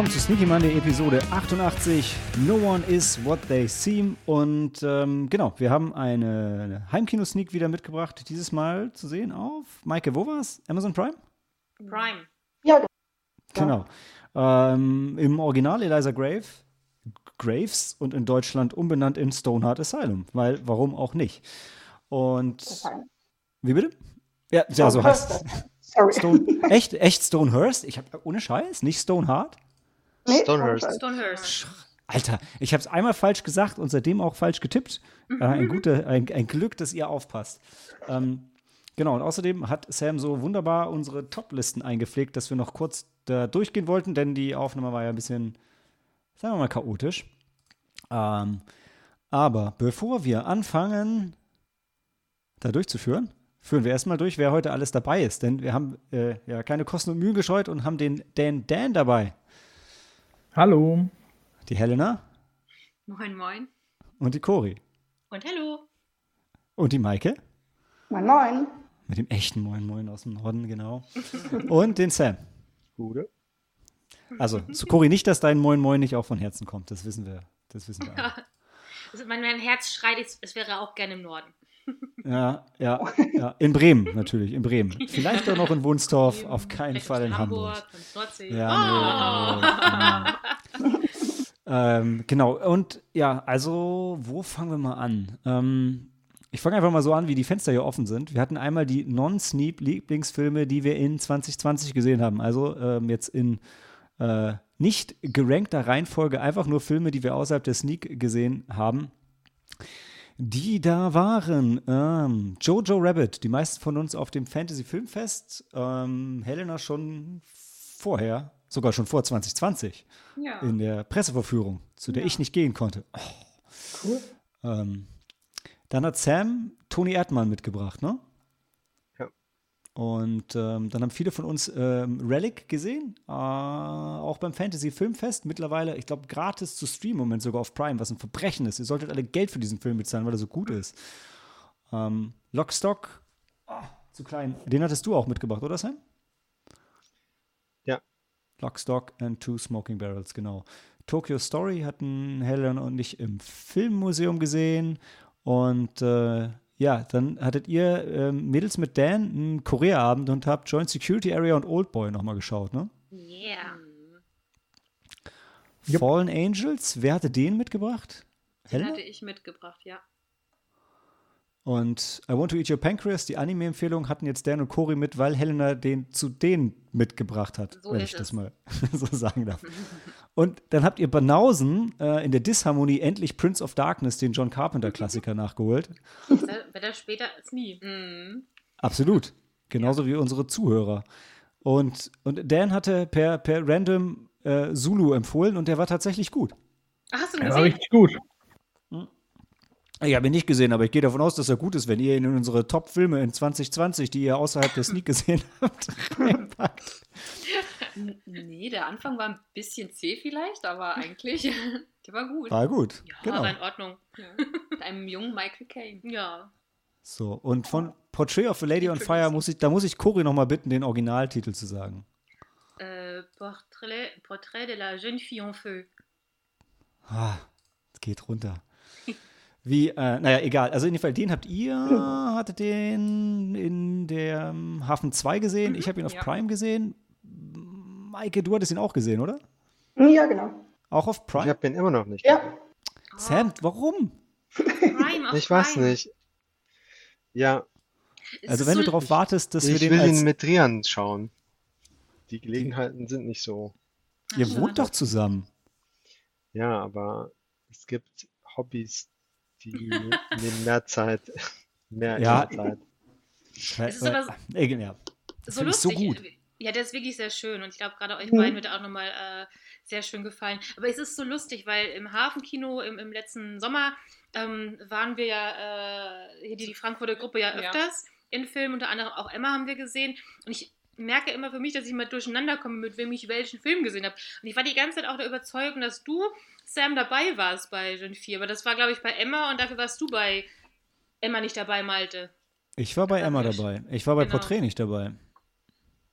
Willkommen zu Sneaky Monday Episode 88. No one is what they seem. Und ähm, genau, wir haben eine Heimkino-Sneak wieder mitgebracht. Dieses Mal zu sehen auf, Maike, wo war's? Amazon Prime? Prime. Ja, Genau. Ähm, Im Original Eliza Grave, Graves und in Deutschland umbenannt in Stoneheart Asylum. Weil, warum auch nicht? Und, wie bitte? Ja, ja so heißt Sorry. Stone, echt, echt Stonehurst? Ich habe ohne Scheiß, nicht Stoneheart? Nee, Stonehurst. Stonehurst. Alter, ich habe es einmal falsch gesagt und seitdem auch falsch getippt. Äh, ein, gute, ein, ein Glück, dass ihr aufpasst. Ähm, genau, und außerdem hat Sam so wunderbar unsere Top-Listen eingepflegt, dass wir noch kurz da durchgehen wollten, denn die Aufnahme war ja ein bisschen, sagen wir mal, chaotisch. Ähm, aber bevor wir anfangen, da durchzuführen, führen wir erstmal durch, wer heute alles dabei ist. Denn wir haben äh, ja keine Kosten und Mühen gescheut und haben den Dan Dan dabei. Hallo. Die Helena Moin, moin. und die Cori. Und hallo. Und die Maike. Moin, moin. Mit dem echten Moin Moin aus dem Norden, genau. Und den Sam. Gute. Also, zu Cori nicht, dass dein Moin Moin nicht auch von Herzen kommt. Das wissen wir. Das wissen wir. alle. Also mein, mein Herz schreit, es, es wäre auch gerne im Norden. Ja, ja, ja. In Bremen natürlich, in Bremen. Vielleicht auch noch in Wunstorf, auf keinen Vielleicht Fall in Hamburg. Hamburg. Ja, oh. nee, ähm, genau, und ja, also, wo fangen wir mal an? Ähm, ich fange einfach mal so an, wie die Fenster hier offen sind. Wir hatten einmal die Non-Sneap-Lieblingsfilme, die wir in 2020 gesehen haben. Also ähm, jetzt in äh, nicht gerankter Reihenfolge, einfach nur Filme, die wir außerhalb der Sneak gesehen haben. Die da waren ähm, Jojo Rabbit, die meisten von uns auf dem Fantasy Filmfest, ähm, Helena schon vorher, sogar schon vor 2020 Ja. in der Presseverführung, zu der Ja. ich nicht gehen konnte. Cool. Ähm, dann hat Sam Toni Erdmann mitgebracht, ne? Und ähm, dann haben viele von uns ähm, Relic gesehen, äh, auch beim Fantasy Filmfest. Mittlerweile, ich glaube, gratis zu streamen Moment sogar auf Prime, was ein Verbrechen ist. Ihr solltet alle Geld für diesen Film bezahlen, weil er so gut ist. Ähm, Lockstock, ah, zu klein. Den hattest du auch mitgebracht, oder Sam? Ja. Lockstock and Two Smoking Barrels, genau. Tokyo Story hatten Helen und ich im Filmmuseum gesehen. Und äh, ja, dann hattet ihr ähm, Mädels mit Dan einen Korea-Abend und habt Joint Security Area und Oldboy nochmal geschaut, ne? Yeah. Jupp. Fallen Angels, wer hatte den mitgebracht? Den Helena? hatte ich mitgebracht, ja. Und I Want to Eat Your Pancreas, die Anime-Empfehlung, hatten jetzt Dan und Cory mit, weil Helena den zu denen mitgebracht hat, So wenn ich das es. mal so sagen darf. Und dann habt ihr Banausen äh, in der Disharmonie endlich Prince of Darkness, den John Carpenter-Klassiker, nachgeholt. Besser, später als nie. Mhm. Absolut. Genauso wie unsere Zuhörer. Und, und Dan hatte per, per random äh, Zulu empfohlen und der war tatsächlich gut. Ach, hast du ihn Er war gesehen? richtig gut. Ich habe ihn nicht gesehen, aber ich gehe davon aus, dass er gut ist, wenn ihr ihn in unsere Top-Filme in 2020, die ihr außerhalb der Sneak gesehen habt, reinpackt. Nee, der Anfang war ein bisschen zäh vielleicht, aber eigentlich, der war gut. War gut. ja, genau. war in Ordnung. Mit einem jungen Michael Caine. Ja. So, und von Portrait of a Lady on. Fire muss ich, da muss ich Cory noch mal bitten, den Originaltitel zu sagen. Äh, Portrait, Portrait de la jeune fille en feu. Ah, es geht runter. Wie, äh, naja, egal. Also in jedem Fall, den habt ihr, hattet den in der Hafen 2 gesehen. Ich habe ihn auf ja. Prime gesehen. Maike, du hattest ihn auch gesehen, oder? Ja, genau. Auch auf Ich Prime? habe ihn immer noch nicht. Ja. gesehen. Sam, warum? Prime, auf Ich weiß Prime. nicht. Ja, Es Also wenn so, du darauf wartest, dass wir ich den will als... ihn mit Rian schauen. Die Gelegenheiten sind nicht so. ihr Ach, wohnt doch zusammen. Ja, aber es gibt Hobbys, die nehmen mehr Zeit. Mehr Ja. Zeit. Es ist aber so- äh, ja. so ich so lustig. gut. Ja, der ist wirklich sehr schön und ich glaube, gerade euch Mhm. beiden wird er auch nochmal äh, sehr schön gefallen. Aber es ist so lustig, weil im Hafenkino im, im letzten Sommer ähm, waren wir ja, äh, hier die, die Frankfurter Gruppe ja Ja. öfters in Filmen, unter anderem auch Emma haben wir gesehen und ich merke immer für mich, dass ich mal durcheinander komme, mit wem ich welchen Film gesehen habe. Und ich war die ganze Zeit auch der Überzeugung, dass du, Sam, dabei warst bei Gen 4, aber das war, glaube ich, bei Emma und dafür warst du bei Emma nicht dabei, Malte. Ich war bei Emma dabei. Ich war bei Genau. Porträt nicht dabei.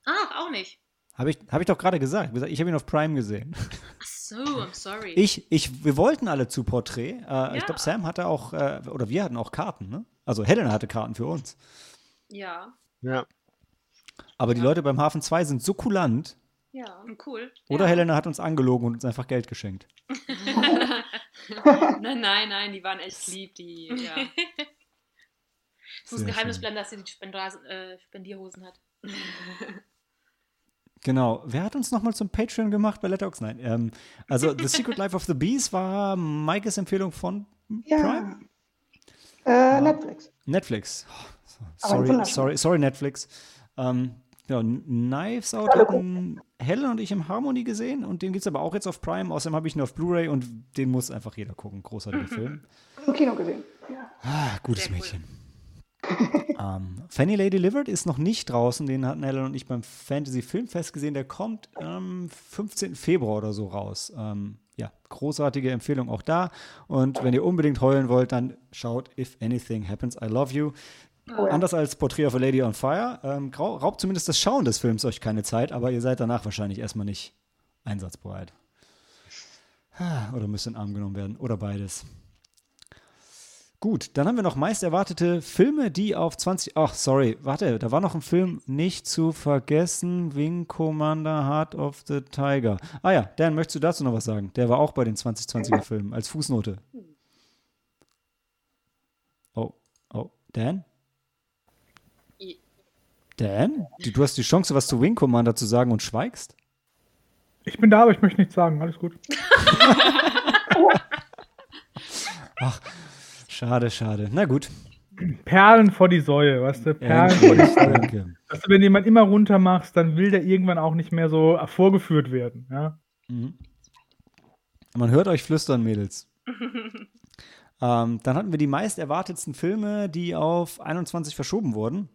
Ach, auch nicht. Habe ich, hab ich doch gerade gesagt. Ich habe ihn auf Prime gesehen. Ach so, I'm sorry. Ich, ich, wir wollten alle zu Porträt. Äh, Ja. Ich glaube, Sam hatte auch, äh, oder wir hatten auch Karten, ne? Also Helena hatte Karten für uns. ja, Ja. Aber die Ja. Leute beim Hafen 2 sind so kulant. ja, cool. Oder ja. Helena hat uns angelogen und uns einfach Geld geschenkt. nein, nein, nein, die waren echt lieb, die, ja. Es muss Sehr Geheimnis schön. bleiben, dass sie die äh, Spendierhosen hat. Genau. Wer hat uns nochmal zum Patreon gemacht bei Letterboxd? Nein. Ähm, also The Secret Life of the Bees war Maikes Empfehlung von Prime? Ja. Äh, Netflix. Netflix. Oh, sorry, sorry, sorry, Netflix. Ähm, ja, Knives Out hatten Helen und ich im Harmony gesehen und den gibt es aber auch jetzt auf Prime. Außerdem habe ich ihn auf Blu-ray und den muss einfach jeder gucken. Großartiger Film. Im Kino gesehen. Ja. Ah, gutes Sehr cool. Ähm, Fanny Lay Delivered ist noch nicht draußen. Den hatten Helen und ich beim Fantasy Filmfest gesehen. Der kommt am 15. Februar oder so raus. Ähm, ja, großartige Empfehlung auch da. Und wenn ihr unbedingt heulen wollt, dann schaut If Anything Happens, I Love You. Oh, ja. Anders als Portrait of a Lady on Fire ähm, raubt zumindest das Schauen des Films euch keine Zeit, aber ihr seid danach wahrscheinlich erstmal nicht einsatzbereit. Ah, Oder müsst in den Arm genommen werden. Oder beides. Gut, dann haben wir noch meist erwartete Filme, die auf 20. Ach, sorry, warte, da war noch ein Film nicht zu vergessen: Wing Commander Heart of the Tiger. Ah ja, Dan, möchtest du dazu noch was sagen? Der war auch bei den 2020er Filmen als Fußnote. Oh, oh, Dan? Dan? Du du hast die Chance, was zu Wing Commander zu sagen und schweigst? Ich bin da, aber ich möchte nichts sagen. Alles gut. Schade, schade. Na gut. Perlen vor die Säue, weißt du? Perlen vor die Säue. danke. Weißt du, wenn jemand immer runter machst, dann will der irgendwann auch nicht mehr so vorgeführt werden. Ja? Mhm. Man hört euch flüstern, Mädels. ähm, dann hatten wir die meist erwartetsten Filme, die auf 21 verschoben wurden.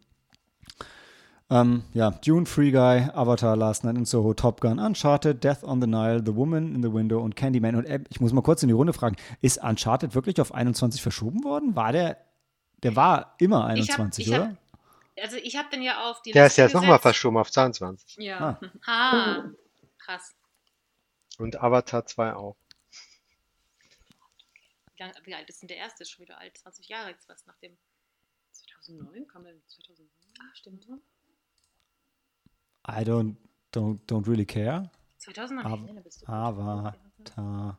Ähm, ja, Dune, Free Guy, Avatar, Last Night in Soho, Top Gun, Uncharted, Death on the Nile, The Woman in the Window und Candyman. Und äh, ich muss mal kurz in die Runde fragen, ist Uncharted wirklich auf 21 verschoben worden? War der, der war immer Ich hab- 21, ich hab- oder? Also ich habe den ja auf die Der ist Liste jetzt nochmal verschoben auf 22. Ja. Ah. Ah, krass. Und Avatar 2 auch. Wie, lang, wie alt ist denn der erste? Ist schon wieder alt. 20 Jahre jetzt was nach dem. 2009 kam der 2009. Ah, stimmt. I don't, don't, don't really care. 2009. Av- Ja, da bist du. Avatar.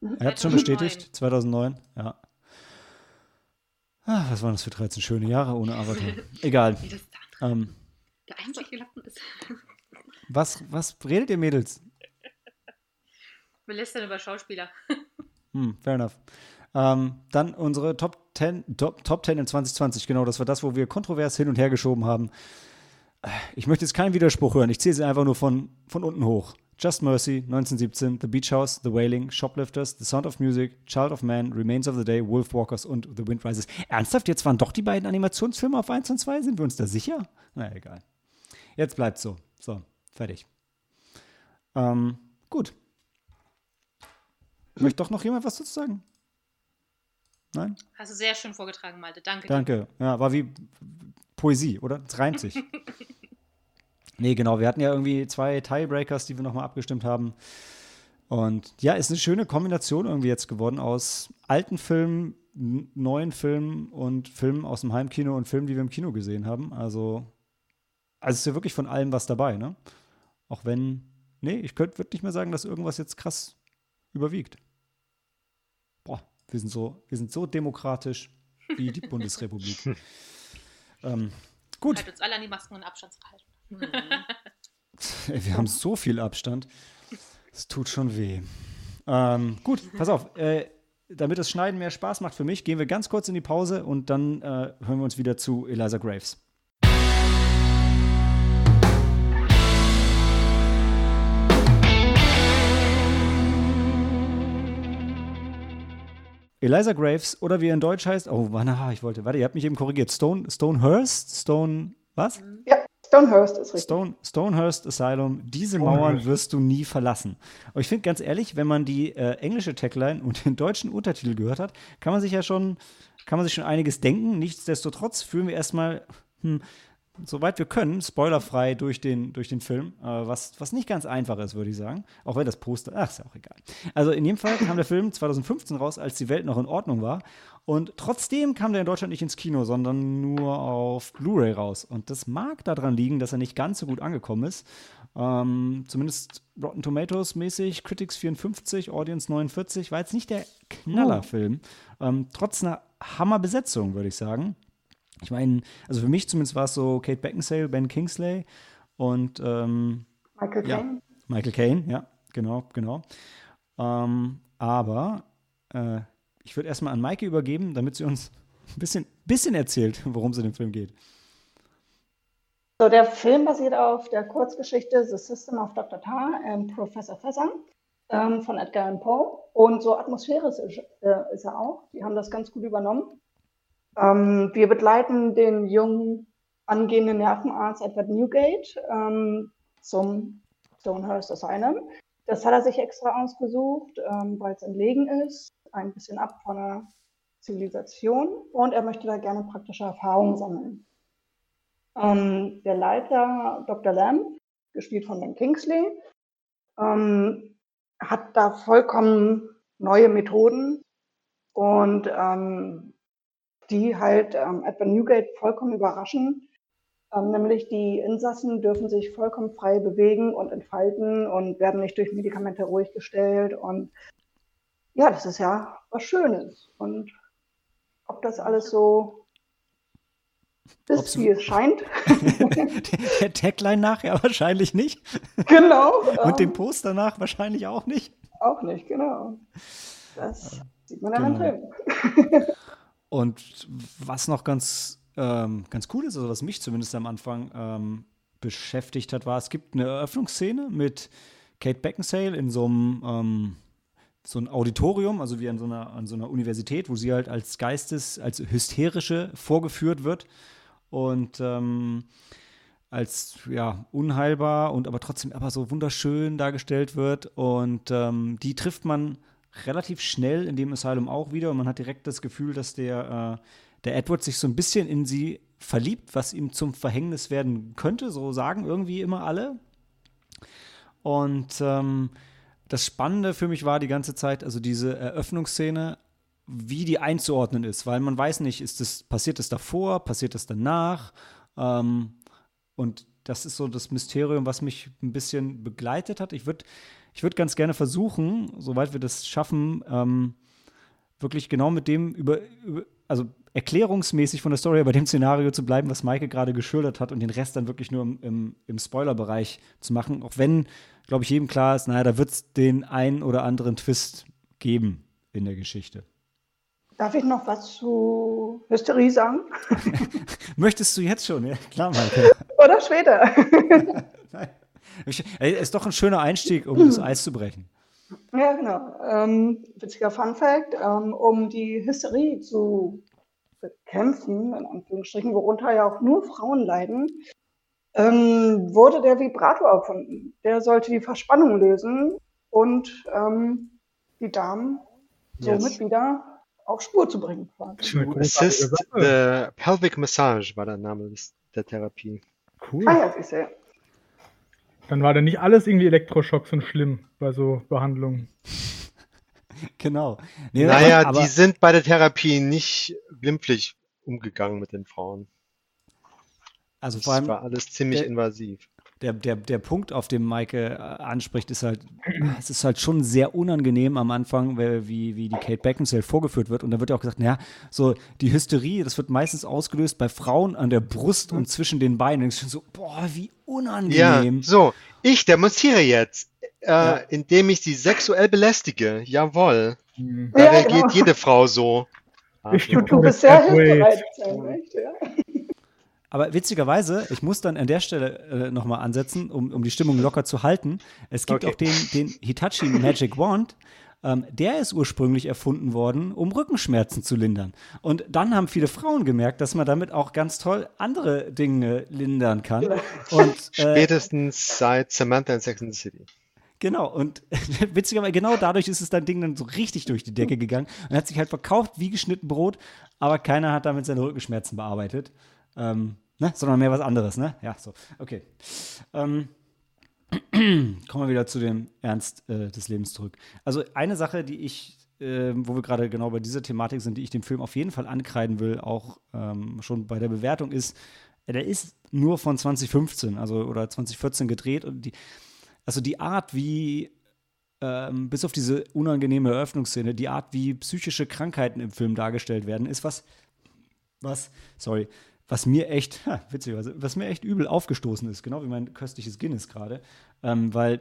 Mhm. Er hat es schon 2009. bestätigt, 2009, ja. Ah, was waren das für 13 schöne Jahre ohne Avatar? Egal. Ähm, Der einzig gelappen ist. was, was redet ihr, Mädels? Wir lästern über Schauspieler. Hm, fair enough. Ähm, dann unsere Top 10, Top, Top 10 in 2020, genau, das war das, wo wir kontrovers hin und her geschoben haben. Ich möchte jetzt keinen Widerspruch hören, ich zähle sie einfach nur von, von unten hoch. Just Mercy, 1917, The Beach House, The Wailing, Shoplifters, The Sound of Music, Child of Man, Remains of the Day, Wolfwalkers und The Wind Rises. Ernsthaft, jetzt waren doch die beiden Animationsfilme auf 1 und 2? Sind wir uns da sicher? Na, egal. Jetzt bleibt so. So, fertig. Ähm, gut. Möchte doch noch jemand was dazu sagen? Nein? Hast du sehr schön vorgetragen, Malte. Danke. Danke. Ja, war wie Poesie, oder? Es reimt sich. nee, genau. Wir hatten ja irgendwie zwei Tiebreakers, die wir nochmal abgestimmt haben. Und ja, ist eine schöne Kombination irgendwie jetzt geworden aus alten Filmen, neuen Filmen und Filmen aus dem Heimkino und Filmen, die wir im Kino gesehen haben. Also, also ist ja wirklich von allem was dabei, ne? Auch wenn, nee, ich könnte würde nicht mehr sagen, dass irgendwas jetzt krass überwiegt. Boah, wir sind so, wir sind so demokratisch wie die Bundesrepublik. Ähm, gut, Halt uns alle an die Masken und Abstandshalten. Ey, wir haben so viel Abstand. Es tut schon weh. Ähm, gut, pass auf. Äh, damit das Schneiden mehr Spaß macht für mich, gehen wir ganz kurz in die Pause und dann äh, hören wir uns wieder zu Eliza Graves. Eliza Graves oder wie er in Deutsch heißt, oh, na, ich wollte, warte, ihr habt mich eben korrigiert. Stone, Stonehurst? Stone, was? Ja, Stonehurst ist richtig. Stone, Stonehurst Asylum, diese Mauern wirst du nie verlassen. Aber ich finde ganz ehrlich, wenn man die äh, englische Tagline und den deutschen Untertitel gehört hat, kann man sich ja schon, kann man sich schon einiges denken. Nichtsdestotrotz fühlen wir erstmal, hm, soweit wir können, spoilerfrei durch den, durch den Film, äh, was, was nicht ganz einfach ist, würde ich sagen. Auch wenn das Poster, ach, ist ja auch egal. Also in jedem Fall kam der Film 2015 raus, als die Welt noch in Ordnung war. Und trotzdem kam der in Deutschland nicht ins Kino, sondern nur auf Blu-ray raus. Und das mag daran liegen, dass er nicht ganz so gut angekommen ist. Ähm, zumindest Rotten Tomatoes mäßig, Critics 54, Audience 49, war jetzt nicht der Knallerfilm. Ähm, trotz einer Hammerbesetzung, würde ich sagen. Ich meine, also für mich zumindest war es so Kate Beckinsale, Ben Kingsley und ähm, Michael ja, Caine. Michael Caine, ja, genau, genau. Ähm, aber äh, ich würde erstmal an Maike übergeben, damit sie uns ein bisschen, bisschen erzählt, worum es in dem Film geht. So, der Film basiert auf der Kurzgeschichte The System of Dr. Tar and Professor Fezzan ähm, von Edgar Allan Poe. Und so atmosphärisch ist, äh, ist er auch. Die haben das ganz gut übernommen. Ähm, wir begleiten den jungen angehenden Nervenarzt Edward Newgate ähm, zum Stonehurst Asylum. Das hat er sich extra ausgesucht, ähm, weil es entlegen ist, ein bisschen ab von der Zivilisation und er möchte da gerne praktische Erfahrungen sammeln. Ähm, der Leiter, Dr. Lamb, gespielt von Ben Kingsley, ähm, hat da vollkommen neue Methoden und ähm, die halt ähm, Edward Newgate vollkommen überraschen. Ähm, nämlich die Insassen dürfen sich vollkommen frei bewegen und entfalten und werden nicht durch Medikamente ruhig gestellt. Und ja, das ist ja was Schönes. Und ob das alles so ist, Ob's- wie es scheint. der, Tagline nachher wahrscheinlich nicht. genau. Und dem ähm, Poster nach wahrscheinlich auch nicht. auch nicht, genau. Das sieht man dann Genau. im Film. Und was noch ganz, ähm, ganz cool ist, also was mich zumindest am Anfang ähm, beschäftigt hat, war, es gibt eine Eröffnungsszene mit Kate Beckinsale in so einem ähm, so ein Auditorium, also wie an so, einer, an so einer Universität, wo sie halt als Geistes, als Hysterische vorgeführt wird. Und ähm, als ja unheilbar und aber trotzdem aber so wunderschön dargestellt wird. Und ähm, die trifft man relativ schnell in dem Asylum auch wieder und man hat direkt das Gefühl, dass der, äh, der Edward sich so ein bisschen in sie verliebt, was ihm zum Verhängnis werden könnte, so sagen irgendwie immer alle. Und ähm, das Spannende für mich war die ganze Zeit, also diese Eröffnungsszene, wie die einzuordnen ist, weil man weiß nicht, ist das, passiert das davor, passiert das danach? Ähm, und das ist so das Mysterium, was mich ein bisschen begleitet hat. Ich würde ich würd ganz gerne versuchen, soweit wir das schaffen, ähm, wirklich genau mit dem über, über, also erklärungsmäßig von der Story bei dem Szenario zu bleiben, was Maike gerade geschildert hat und den Rest dann wirklich nur im, im, im Spoiler-Bereich zu machen. Auch wenn, glaube ich, jedem klar ist, naja, da wird es den einen oder anderen Twist geben in der Geschichte. Darf ich noch was zu Hysterie sagen? Möchtest du jetzt schon? Ja, klar, Maike. Oder später? Nein. Ist doch ein schöner Einstieg, um das Eis zu brechen. Ja, genau. Ähm, witziger Fun Fact, ähm, um die Hysterie zu bekämpfen, in Anführungsstrichen, worunter ja auch nur Frauen leiden, ähm, wurde der Vibrator erfunden. Der sollte die Verspannung lösen und ähm, die Damen somit Yes. wieder auf Spur zu bringen. Assist the Pelvic Massage war der Name des, der Therapie. Cool. Ah ja, siehst du. Dann war da nicht alles irgendwie Elektroschocks und schlimm bei so Behandlungen. Genau. Nee, naja, aber, die sind bei der Therapie nicht glimpflich umgegangen mit den Frauen. also Das vor allem war alles ziemlich der- invasiv. Der, der, der Punkt, auf den Maike äh, anspricht, ist halt, es ist halt schon sehr unangenehm am Anfang, weil- wie, wie die Kate Beckinsale vorgeführt wird. Und da wird ja auch gesagt, naja, so die Hysterie, das wird meistens ausgelöst bei Frauen an der Brust und zwischen den Beinen. Und ich schon so, boah, wie Ja, unangenehm. so, ich demonstriere jetzt, äh, Ja. indem ich sie sexuell belästige. Jawohl. Hm. Da Ja, reagiert genau. jede Frau so. Ich Du, du bist sehr hilfsbereit, ja. Aber witzigerweise, ich muss dann an der Stelle äh, nochmal ansetzen, um, um die Stimmung locker zu halten. Es gibt Okay. auch den, den Hitachi Magic Wand. Ähm, der ist ursprünglich erfunden worden, um Rückenschmerzen zu lindern. Und dann haben viele Frauen gemerkt, dass man damit auch ganz toll andere Dinge lindern kann. Und äh, Spätestens seit Samantha in Sex and the City. Genau, und witzigerweise, genau dadurch ist es dein Ding dann so richtig durch die Decke gegangen und hat sich halt verkauft wie geschnitten Brot, aber keiner hat damit seine Rückenschmerzen bearbeitet. Ähm, ne? sondern mehr was anderes, ne? Ja, so, okay. Ähm, kommen wir wieder zu dem Ernst äh, des Lebens zurück. Also eine Sache, die ich, äh, wo wir gerade genau bei dieser Thematik sind, die ich dem Film auf jeden Fall ankreiden will, auch ähm, schon bei der Bewertung ist, äh, der ist nur von 2015, also oder 2014 gedreht und die, also die Art, wie ähm, bis auf diese unangenehme Eröffnungsszene, die Art, wie psychische Krankheiten im Film dargestellt werden, ist was, was, sorry, was mir echt, ha, witzigerweise, was mir echt übel aufgestoßen ist, genau wie mein köstliches Guinness gerade, ähm, weil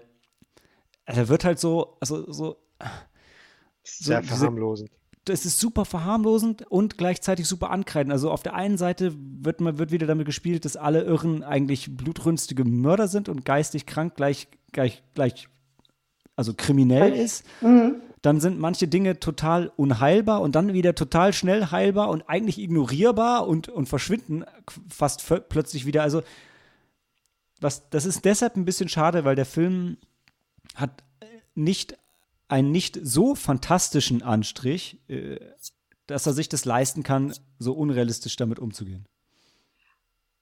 da wird halt so, also so, Sehr diese- verharmlosend. das ist super verharmlosend und gleichzeitig super ankreidend. Also auf der einen Seite wird, man, wird wieder damit gespielt, dass alle Irren eigentlich blutrünstige Mörder sind und geistig krank gleich, gleich, gleich also kriminell ist. Mhm. Dann sind manche Dinge total unheilbar und dann wieder total schnell heilbar und eigentlich ignorierbar und, und verschwinden fast plötzlich wieder. Also was, das ist deshalb ein bisschen schade, weil der Film hat nicht einen nicht so fantastischen Anstrich, äh, dass er sich das leisten kann, so unrealistisch damit umzugehen.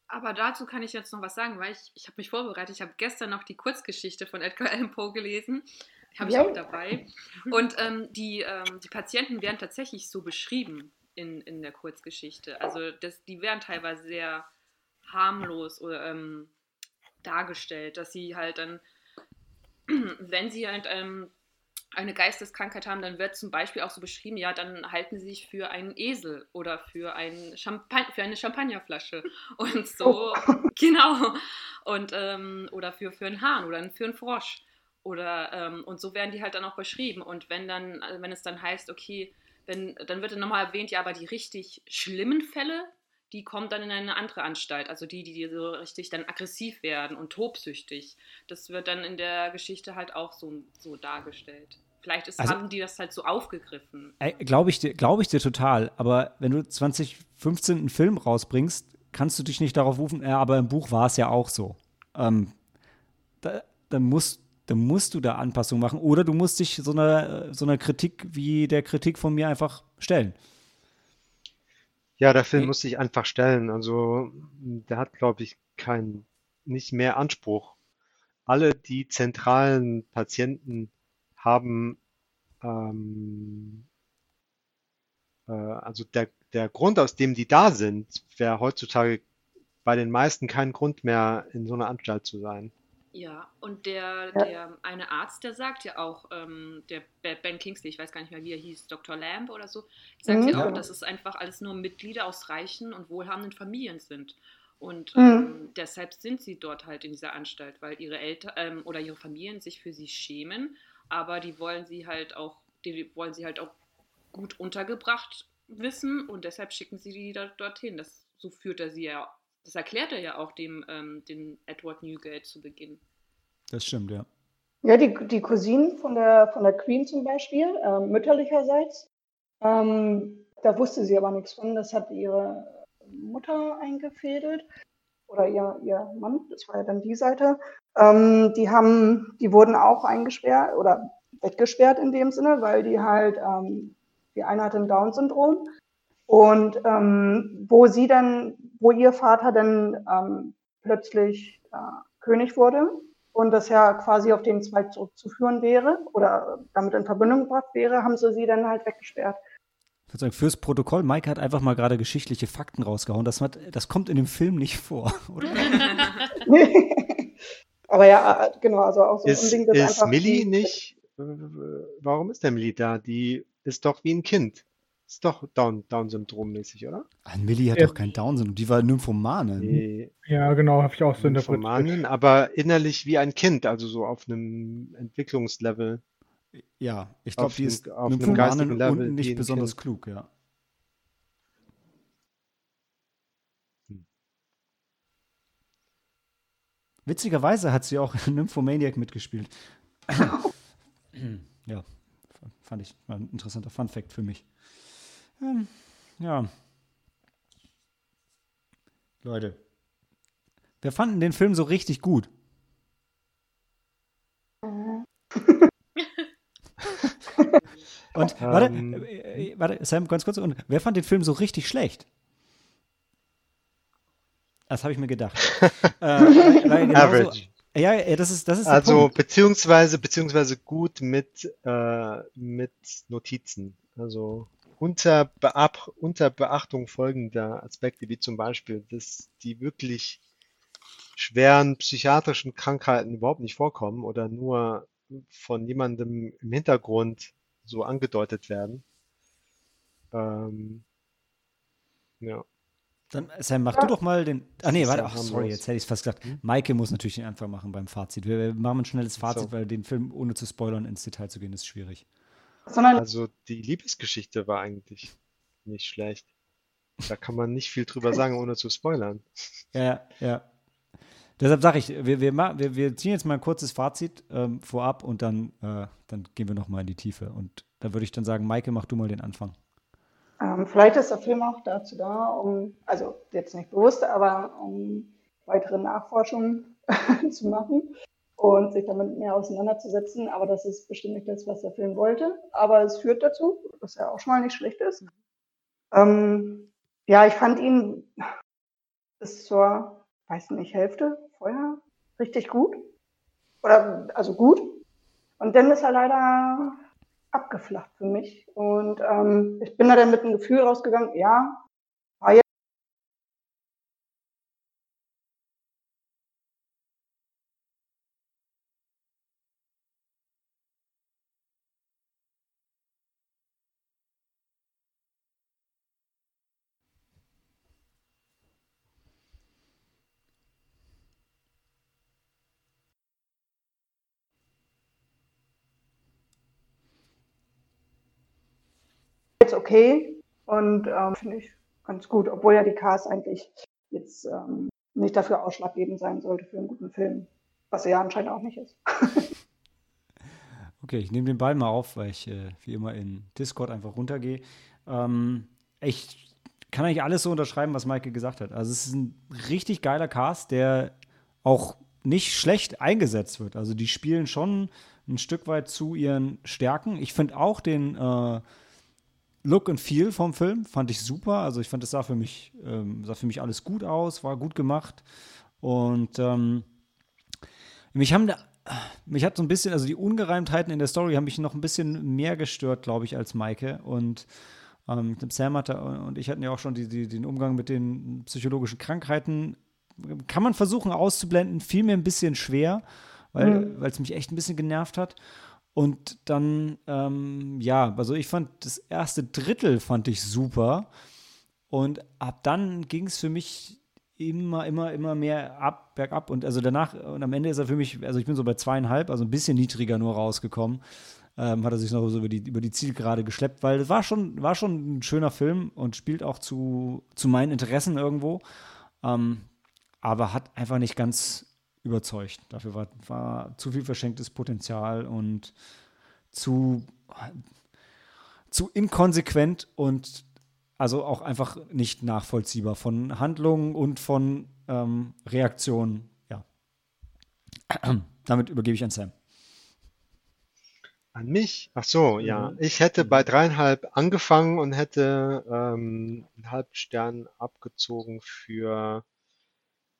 Aber dazu kann ich jetzt noch was sagen, weil ich, ich habe mich vorbereitet. Ich habe gestern noch die Kurzgeschichte von Edgar Allan Poe gelesen. Habe ich Ja. auch dabei. Und ähm, die, ähm, die Patienten werden tatsächlich so beschrieben in, in der Kurzgeschichte. Also das, die werden teilweise sehr harmlos oder ähm, dargestellt, dass sie halt dann, wenn sie halt ähm, eine Geisteskrankheit haben, dann wird zum Beispiel auch so beschrieben, ja, dann halten sie sich für einen Esel oder für, ein Champan für eine Champagnerflasche und so, genau, und ähm, oder für, für einen Hahn oder für einen Frosch oder ähm, und so werden die halt dann auch beschrieben und wenn dann, also wenn es dann heißt, okay, wenn, dann wird dann nochmal erwähnt, ja, aber die richtig schlimmen Fälle, die kommen dann in eine andere Anstalt, also die, die so richtig dann aggressiv werden und tobsüchtig. Das wird dann in der Geschichte halt auch so, so dargestellt. Vielleicht ist, Also- haben die das halt so aufgegriffen. Glaube ich, dir- glaub ich dir total, aber wenn du 2015 einen Film rausbringst, kannst du dich nicht darauf rufen, ja, aber im Buch war es ja auch so. Ähm, da, dann, musst, dann musst du da Anpassungen machen oder du musst dich so einer, so einer Kritik wie der Kritik von mir einfach stellen. Ja, der Film muss sich einfach stellen. Also, der hat, glaube ich, keinen, nicht mehr Anspruch. Alle die zentralen Patienten haben, ähm, äh, also der, der Grund, aus dem die da sind, wäre heutzutage bei den meisten kein Grund mehr, in so einer Anstalt zu sein. Ja, und der, Ja. der eine Arzt, der sagt ja auch, ähm, der Be- Ben Kingsley, ich weiß gar nicht mehr, wie er hieß, Dr. Lamb oder so, sagt Mhm, ja auch, dass es einfach alles nur Mitglieder aus reichen und wohlhabenden Familien sind. Und Mhm. ähm, deshalb sind sie dort halt in dieser Anstalt, weil ihre Eltern ähm, oder ihre Familien sich für sie schämen, aber die wollen sie halt auch, die wollen sie halt auch gut untergebracht wissen und deshalb schicken sie die da, dorthin. Das, so führt er sie ja, das erklärt er ja auch dem, ähm, dem Edward Newgate zu Beginn. Das stimmt, ja. Ja, die, die Cousinen von der, von der Queen zum Beispiel, ähm, mütterlicherseits, ähm, da wusste sie aber nichts von. Das hat ihre Mutter eingefädelt oder ihr, ihr Mann, das war ja dann die Seite. Ähm, die haben, die wurden auch eingesperrt oder weggesperrt in dem Sinne, weil die halt, ähm, die eine hatte ein Down-Syndrom und ähm, wo sie dann, wo ihr Vater dann ähm, plötzlich äh, König wurde und das ja quasi auf den Zweig zurückzuführen wäre oder damit in Verbindung gebracht wäre, haben sie sie dann halt weggesperrt. Ich würde sagen, fürs Protokoll, Mike hat einfach mal gerade geschichtliche Fakten rausgehauen. Das, hat, das kommt in dem Film nicht vor, oder? Aber ja, äh, genau, also auch so ein Ist, Ding, das ist einfach Millie nicht, warum ist der Millie da? Die ist doch wie ein Kind. Ist doch Down, Down-Syndrom-mäßig, oder? Ah, Millie hat Ja. doch kein Down-Syndrom. Die war Nymphomane. Nee, Ja, genau, habe ich auch so interpretiert. Nymphomanin, aber innerlich wie ein Kind, also so auf einem Entwicklungslevel. Ja, ich glaube, die ist auf einem Nymphomanin geistigen Level und nicht besonders Kind. klug, ja. Hm. Witzigerweise hat sie auch in Nymphomaniac mitgespielt. ja, fand ich war ein interessanter Fun-Fact für mich. Ähm, ja. Leute, wir fanden den Film so richtig gut. Und warte, Ähm. äh, äh, warte, Sam, ganz kurz. Und wer fand den Film so richtig schlecht? Das habe ich mir gedacht. äh, Average. Ja, das ist, das ist Also beziehungsweise beziehungsweise gut mit äh, mit Notizen. Also unter, Beab unter Beachtung folgender Aspekte, wie zum Beispiel, dass die wirklich schweren psychiatrischen Krankheiten überhaupt nicht vorkommen oder nur von jemandem im Hintergrund so angedeutet werden. Ähm, ja. Dann, Sam, mach du doch mal den. Ah, nee, warte. ja Ach, sorry, jetzt hätte ich es fast gesagt. Hm? Maike muss natürlich den Anfang machen beim Fazit. Wir, wir machen ein schnelles Fazit, So. weil den Film ohne zu spoilern ins Detail zu gehen, ist schwierig. Sondern Also die Liebesgeschichte war eigentlich nicht schlecht. Da kann man nicht viel drüber sagen, ohne zu spoilern. Ja, ja. Deshalb sage ich, wir, wir, wir, wir ziehen jetzt mal ein kurzes Fazit ähm, vorab und dann, äh, dann gehen wir nochmal in die Tiefe. Und da würde ich dann sagen, Maike, mach du mal den Anfang. ähm, vielleicht ist der Film auch dazu da, um, also jetzt nicht bewusst, aber um weitere Nachforschungen zu machen und sich damit mehr auseinanderzusetzen. Aber das ist bestimmt nicht das, was der Film wollte. Aber es führt dazu, was ja auch schon mal nicht schlecht ist. Ähm, ja, ich fand ihn bis zur, weiß nicht, Hälfte vorher richtig gut. Oder, also gut. Und dann ist er leider abgeflacht für mich. Und ähm, ich bin da dann mit einem Gefühl rausgegangen, ja, war jetzt jetzt okay und ähm, finde ich ganz gut, obwohl ja die Cast eigentlich jetzt ähm, nicht dafür ausschlaggebend sein sollte für einen guten Film, was er ja anscheinend auch nicht ist. Okay, ich nehme den Ball mal auf, weil ich äh, wie immer in Discord einfach runtergehe. Ähm, ich kann eigentlich alles so unterschreiben, was Maike gesagt hat. Also es ist ein richtig geiler Cast, der auch nicht schlecht eingesetzt wird. Also die spielen schon ein Stück weit zu ihren Stärken. Ich finde auch den äh, Look and Feel vom Film fand ich super. Also ich fand, es sah für mich, ähm, sah für mich alles gut aus, war gut gemacht. Und ähm, mich haben da, mich hat so ein bisschen, also die Ungereimtheiten in der Story haben mich noch ein bisschen mehr gestört, glaube ich, als Maike. Und ähm, Sam hatte und ich hatten ja auch schon die, die, den Umgang mit den psychologischen Krankheiten. Kann man versuchen auszublenden, fiel mir ein bisschen schwer, weil Mhm. es mich echt ein bisschen genervt hat. Und dann, ähm, ja, also ich fand das erste Drittel fand ich super. Und ab dann ging es für mich immer, immer, immer mehr ab, bergab. Und also danach, und am Ende ist er für mich, also ich bin so bei zweieinhalb, also ein bisschen niedriger nur rausgekommen. Ähm, hat er sich noch so über die, über die Zielgerade geschleppt, weil es war schon, war schon ein schöner Film und spielt auch zu, zu meinen Interessen irgendwo. Ähm, aber hat einfach nicht ganz überzeugt. Dafür war, war zu viel verschenktes Potenzial und zu, zu inkonsequent und also auch einfach nicht nachvollziehbar von Handlungen und von ähm, Reaktionen. Ja. Damit übergebe ich an Sam. An mich? Ach so, ja. Ich hätte bei dreieinhalb angefangen und hätte ähm, einen halben Stern abgezogen für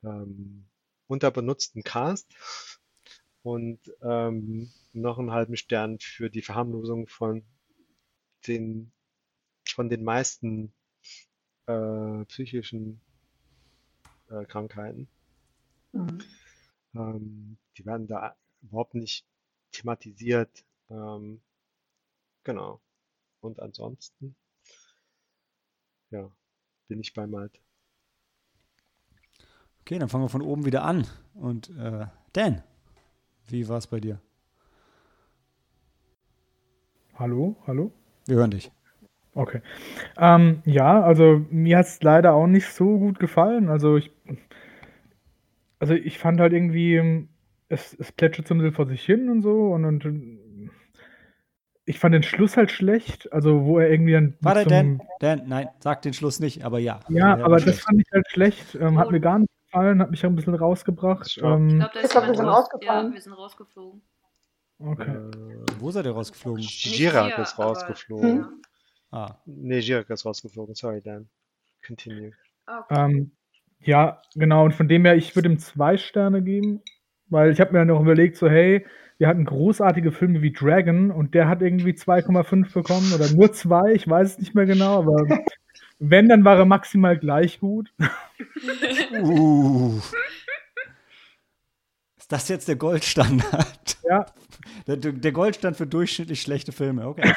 ähm, unterbenutzten Cast und ähm, noch einen halben Stern für die Verharmlosung von den von den meisten äh, psychischen äh, Krankheiten. Mhm. Ähm, die werden da überhaupt nicht thematisiert. Ähm, genau. Und ansonsten, ja, bin ich bei Malte. Okay, dann fangen wir von oben wieder an. Und äh, Dan, wie war es bei dir? Hallo, hallo? Wir hören dich. Okay. Ähm, ja, also mir hat es leider auch nicht so gut gefallen. Also ich, also ich fand halt irgendwie, es, es plätschert so ein bisschen vor sich hin und so und, und ich fand den Schluss halt schlecht, also wo er irgendwie dann Warte, Dan, Dan, nein, sag den Schluss nicht, aber ja. ja, aber das schlecht. fand ich halt schlecht, ähm, hat mir gar nicht gefallen, hat mich auch ein bisschen rausgebracht. Ähm, Ich glaube, da Ich ist glaub, wir sind raus- rausgefallen. Ja, wir sind rausgeflogen. okay. Äh, Wo seid ihr rausgeflogen? Girak hier, ist aber- rausgeflogen. Ja. Ah, Nee, Girak ist rausgeflogen. Sorry, Dan. Continue. Ah, okay. Ähm, Ja, genau. Und von dem her, ich würde ihm zwei Sterne geben, weil ich habe mir dann auch überlegt, so hey, wir hatten großartige Filme wie Dragon und der hat irgendwie 2,5 bekommen oder nur zwei, ich weiß es nicht mehr genau, aber wenn, dann war er maximal gleich gut. Uh. Ist das jetzt der Goldstandard? Ja. Der, der Goldstand für durchschnittlich schlechte Filme, okay.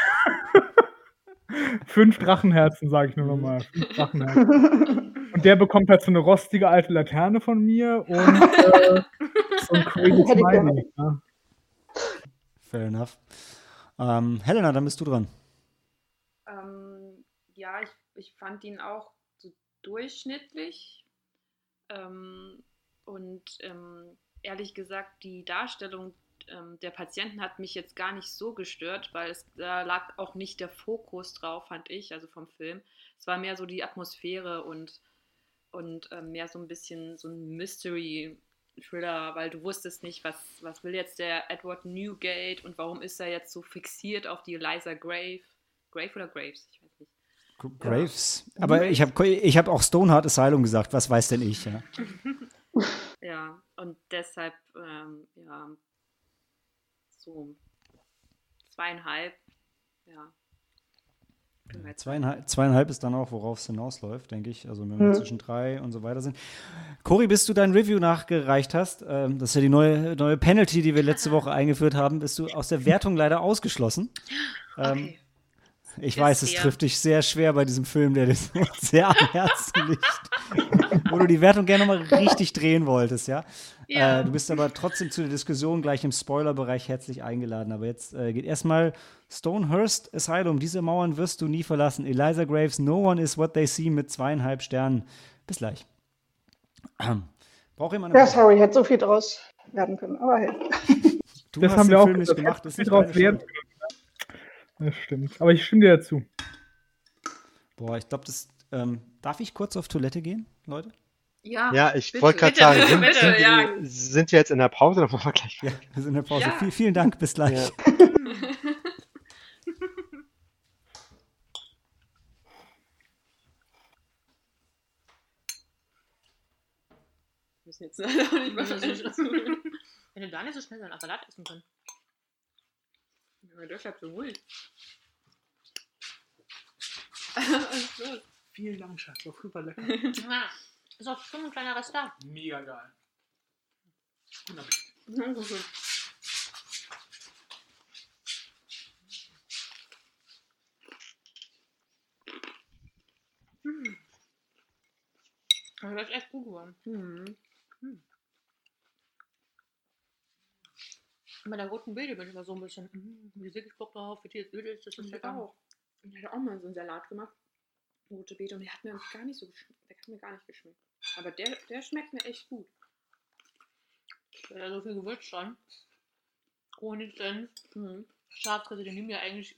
Fünf Drachenherzen, sage ich nur nochmal. Fünf Drachenherzen. Und der bekommt halt so eine rostige alte Laterne von mir und äh, so ein crazy. Smiley. Ja. Fair enough. Ähm, Helena, dann bist du dran. Ähm, ja, ich, ich fand ihn auch so durchschnittlich. Ähm, und ähm, ehrlich gesagt, die Darstellung ähm, der Patienten hat mich jetzt gar nicht so gestört, weil es da lag auch nicht der Fokus drauf, fand ich, also vom Film. Es war mehr so die Atmosphäre und, und ähm, mehr so ein bisschen so ein Mystery-Thriller, weil du wusstest nicht, was, was will jetzt der Edward Newgate und warum ist er jetzt so fixiert auf die Eliza Grave. Grave oder Graves? Ich weiß Graves. Aber ich habe ich hab auch Stoneheart Asylum gesagt. Was weiß denn ich? Ja. Ja, und deshalb, ähm, ja, so zweieinhalb, ja. Zweieinhalb, zweieinhalb ist dann auch, worauf es hinausläuft, denke ich. Also wenn wir Mhm. zwischen drei und so weiter sind. Cory, bis du dein Review nachgereicht hast, ähm, das ist ja die neue, neue Penalty, die wir letzte Woche eingeführt haben, bist du aus der Wertung leider ausgeschlossen. Ähm, Okay. Ich Ist weiß, es trifft dich sehr schwer bei diesem Film, der dir so sehr am Herzen liegt. Wo du die Wertung gerne mal richtig drehen wolltest, ja? Ja. Äh, du bist aber trotzdem zu der Diskussion gleich im Spoilerbereich herzlich eingeladen. Aber jetzt äh, geht erstmal Stonehurst Asylum. Diese Mauern wirst du nie verlassen. Eliza Graves, No One is What They See mit zweieinhalb Sternen. Bis gleich. Braucht jemand eine Ja, sorry, hätte so viel draus werden können. Aber hey. Du Das hast haben den wir auch Film nicht das gemacht. Das ist nicht deine werden können. Das stimmt. Aber ich stimme dir dazu. Boah, ich glaube, das. Ähm, darf ich kurz auf Toilette gehen, Leute? Ja, Ja, ich bitte. wollte gerade Bitte, sagen, bitte, sind, bitte, sind, ja. wir- sind wir jetzt in der Pause oder machen wir gleich Ja, wir sind in der Pause. Ja. Viel, vielen Dank, bis gleich. Ja. Müssen jetzt leider auch nicht mehr Wenn du da nicht so schnell so einen Salat essen können. Ja, Der bleibt so los? Vielen Dank, Schatz. War super lecker. Ja, ist auch schon ein kleiner Rest da. Mega geil. Guten Appetit. Dankeschön. Das ist echt gut geworden. Mhm. Bei der roten Bilde bin ich immer so ein bisschen, mm, wie wirklich Bock drauf, wie jetzt Öl ist, das ist Ich lecker. auch. Ich hatte auch mal so einen Salat gemacht. Rote Beete. Und der hat mir gar nicht so geschmeckt. Der hat mir gar nicht geschmeckt. Aber der, der schmeckt mir echt gut. Da ist ja so viel Gewürz dran. Honig drin, Mhm. Schafskäse, die nehmen ja eigentlich,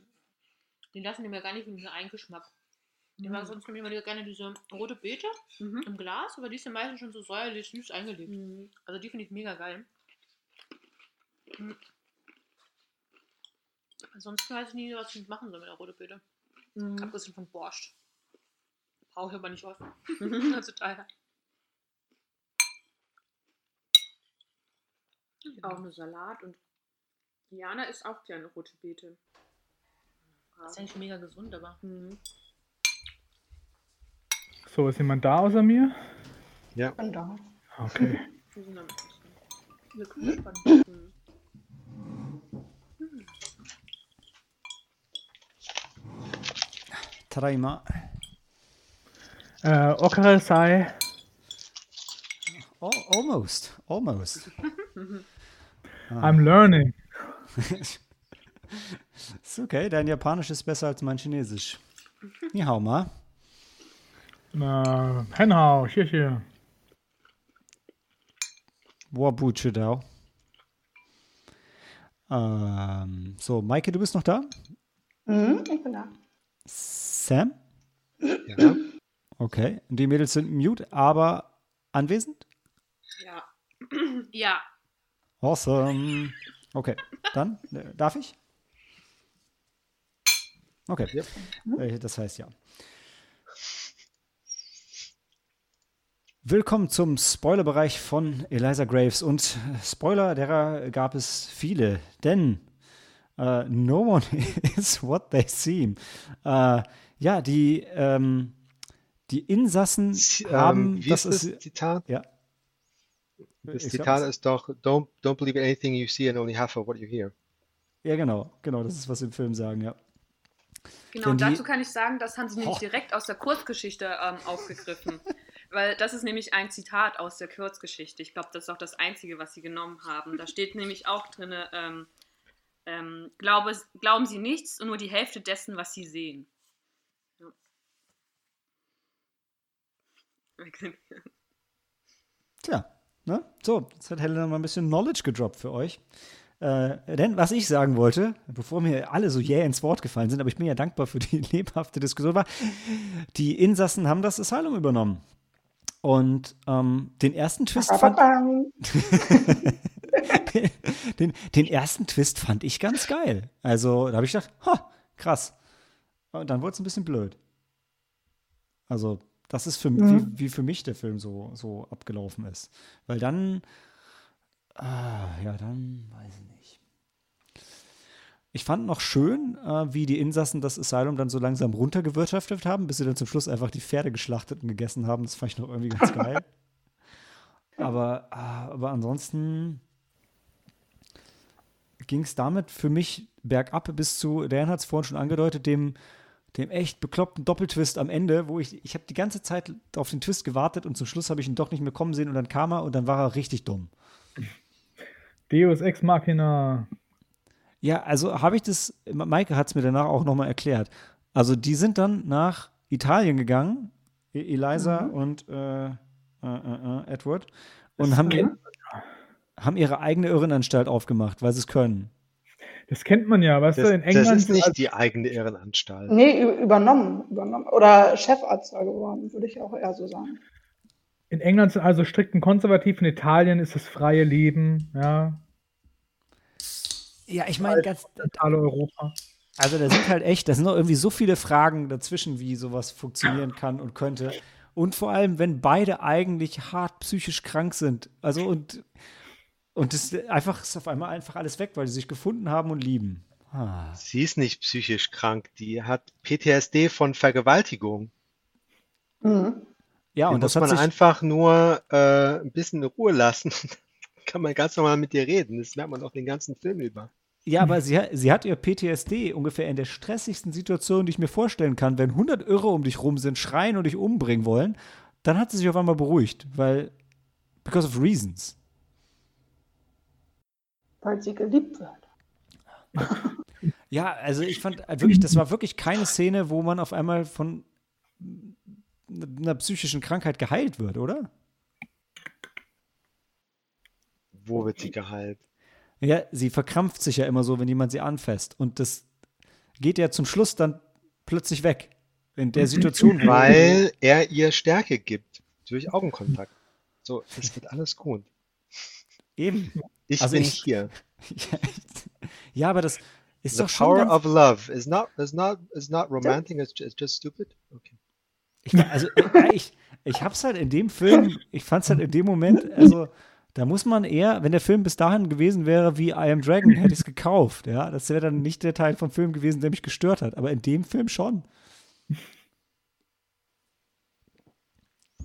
die lassen dem ja gar nicht einen Eigengeschmack. Die Mhm. mag sonst nämlich immer gerne diese rote Beete Mhm. im Glas, aber die ist ja meistens schon so säuerlich süß eingelegt. Mhm. Also die finde ich mega geil. Mhm. Ansonsten weiß ich nie, was ich machen soll mit der rote Beete. Mhm. Abgesehen von Borscht. Brauche ich aber nicht oft. Also daher. Auch eine Salat und Diana isst auch gerne rote Beete. Das ist eigentlich mega gesund, aber. Mhm. So, ist jemand da außer mir? Und da. Okay. Wir sind damit. Wir knuspern. Mhm. Tadaima. Äh, Okarasai. Oh, almost. Almost. I'm learning. ist okay, dein Japanisch ist besser als mein Chinesisch. Ni hao ma. Äh, Henhau, hier, hier. Wabu Chidao. Ähm, so, Maike, du bist noch da? Mhm, ich bin da. Sam? Ja. Okay. Die Mädels sind mute, aber anwesend? Ja. Ja. Awesome. Okay, dann äh, darf ich? Okay, Ja. Äh, das heißt ja. Willkommen zum Spoilerbereich von Eliza Graves. Und Spoiler, derer gab es viele, denn uh, no one is what they seem. Uh, ja, die, ähm, die Insassen Z- haben. ähm, wie das ist das ist, Zitat? ja. Das Ich Zitat ist doch, don't, don't believe anything you see and only half of what you hear. ja, genau, genau, das ist, was sie im Film sagen, ja. Genau, die- dazu kann ich sagen, das haben sie nämlich Oh. direkt aus der Kurzgeschichte ähm, aufgegriffen. Weil das ist nämlich ein Zitat aus der Kurzgeschichte. Ich glaube, das ist auch das Einzige, was sie genommen haben. Da steht nämlich auch drin, ähm, ähm, glaube, glauben Sie nichts und nur die Hälfte dessen, was Sie sehen. Tja, ne? So, jetzt hat Helena mal ein bisschen Knowledge gedroppt für euch. Äh, denn was ich sagen wollte, bevor mir alle so jäh ins Wort gefallen sind, aber ich bin ja dankbar für die lebhafte Diskussion, war, die Insassen haben das Asylum übernommen. Und ähm, den ersten Twist fand, Ba-ba-bam. den, den ersten Twist fand ich ganz geil. Also da habe ich gedacht, ha, krass. Und dann wurde es ein bisschen blöd. Also das ist für, Mhm. wie, wie für mich der Film so, so abgelaufen ist. Weil dann, ah, ja, dann weiß ich nicht. Ich fand noch schön, äh, wie die Insassen das Asylum dann so langsam runtergewirtschaftet haben, bis sie dann zum Schluss einfach die Pferde geschlachtet und gegessen haben. Das fand ich noch irgendwie ganz geil. Aber, ah, aber ansonsten ging es damit für mich bergab bis zu, Dan hat es vorhin schon angedeutet, dem, dem echt bekloppten Doppeltwist am Ende, wo ich, ich habe die ganze Zeit auf den Twist gewartet und zum Schluss habe ich ihn doch nicht mehr kommen sehen und dann kam er und dann war er richtig dumm. Deus Ex Machina. Ja, also habe ich das, Maike hat es mir danach auch nochmal erklärt. Also die sind dann nach Italien gegangen, E- Eliza und äh, äh, äh, äh, Edward, und haben, haben ihre eigene Irrenanstalt aufgemacht, weil sie es können. Das kennt man ja, weißt Das, du, in das England. ist nicht die eigene Irrenanstalt. Nee, übernommen, übernommen. Oder Chefarzt geworden, würde ich auch eher so sagen. in England sind also strikt und konservativ, in Italien ist das freie Leben, ja. Ja, ich meine, ganz, Totale Europa. Also da sind halt echt, da sind noch irgendwie so viele Fragen dazwischen, wie sowas funktionieren kann und könnte. Und vor allem, wenn beide eigentlich hart psychisch krank sind. Also und, und das einfach ist auf einmal einfach alles weg, weil sie sich gefunden haben und lieben. Ah. Sie ist nicht psychisch krank, die hat PTSD von Vergewaltigung. Mhm. Ja, Die und muss das hat man einfach nur äh, ein bisschen in Ruhe lassen. Dann kann man ganz normal mit dir reden. Das merkt man auch den ganzen Film über. ja, aber sie, hat- sie hat ihr PTSD ungefähr in der stressigsten Situation, die ich mir vorstellen kann. Wenn 100 Irre um dich rum sind, schreien und dich umbringen wollen, dann hat sie sich auf einmal beruhigt, weil because of reasons. Weil sie geliebt wird. Ja, also ich fand äh, wirklich, das war wirklich keine Szene, wo man auf einmal von einer psychischen Krankheit geheilt wird, oder? Wo wird sie geheilt? Ja, sie verkrampft sich ja immer so, wenn jemand sie anfasst. Und das geht ja zum Schluss dann plötzlich weg. In der Situation, wo- Weil er ihr Stärke gibt. Durch Augenkontakt. So, es wird alles gut. eben. Ich Also bin ich- hier. Ja, aber das ist The doch schon power ganz, of love is not is not is not romantic. It's just, it's just stupid. Okay. Ich, also, äh, ich, ich hab's halt in dem Film, ich fand's halt in dem Moment, also, da muss man eher, wenn der Film bis dahin gewesen wäre wie I Am Dragon, hätte ich es gekauft, ja. Das wäre dann nicht der Teil vom Film gewesen, der mich gestört hat, aber in dem Film schon.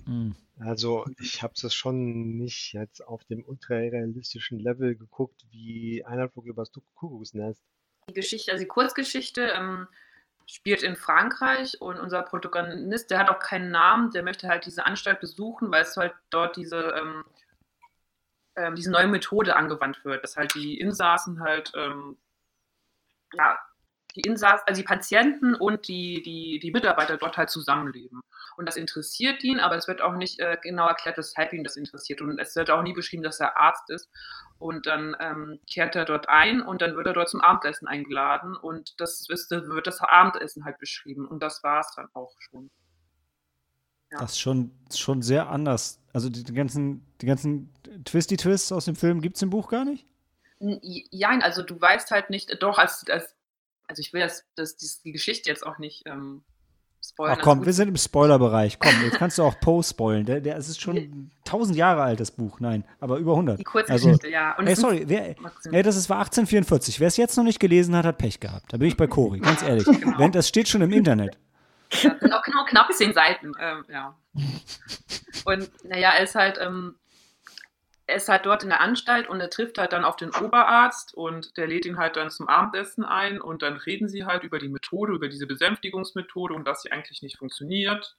Hm. Also ich habe das schon nicht jetzt auf dem ultrarealistischen Level geguckt, wie einer Flug übers Kuckucksnest. Die Geschichte, also die Kurzgeschichte, ähm, spielt in Frankreich und unser Protagonist, der hat auch keinen Namen, der möchte halt diese Anstalt besuchen, weil es halt dort diese, ähm, ähm, diese neue Methode angewandt wird, dass halt die Insassen halt, ähm, ja, die Insassen, also die Patienten und die, die, die Mitarbeiter dort halt zusammenleben. Und das interessiert ihn, aber es wird auch nicht äh, genau erklärt, weshalb ihn das interessiert. Und es wird auch nie beschrieben, dass er Arzt ist. Und dann ähm, kehrt er dort ein und dann wird er dort zum Abendessen eingeladen. Und das ist, wird das Abendessen halt beschrieben. Und das war es dann auch schon. Ja. Das ist schon, schon sehr anders. Also die, die ganzen, die ganzen Twisty-Twists aus dem Film gibt es im Buch gar nicht? N- Ja, also du weißt halt nicht, doch, als, als also ich will das, das, das, die Geschichte jetzt auch nicht ähm, spoilern. Ach komm, Also wir sind im Spoilerbereich. Komm, jetzt kannst du auch Poe spoilen. Der, der, es ist schon tausend Jage alt, das Buch. Nein, aber über 100. Die Kurzgeschichte, ja. Und Ey, sorry, wer, ey, das ist, war 1844. Wer es jetzt noch nicht gelesen hat, hat Pech gehabt. Da bin ich bei Cori, ganz ehrlich. Genau. Wenn, das steht schon im Internet. Ja, das sind auch genau knapp zehn Seiten. Ähm, ja. Und naja, er ist halt, ähm, er ist halt dort in der Anstalt und er trifft halt dann auf den Oberarzt und der lädt ihn halt dann zum Abendessen ein und dann reden sie halt über die Methode, über diese Besänftigungsmethode und dass sie eigentlich nicht funktioniert.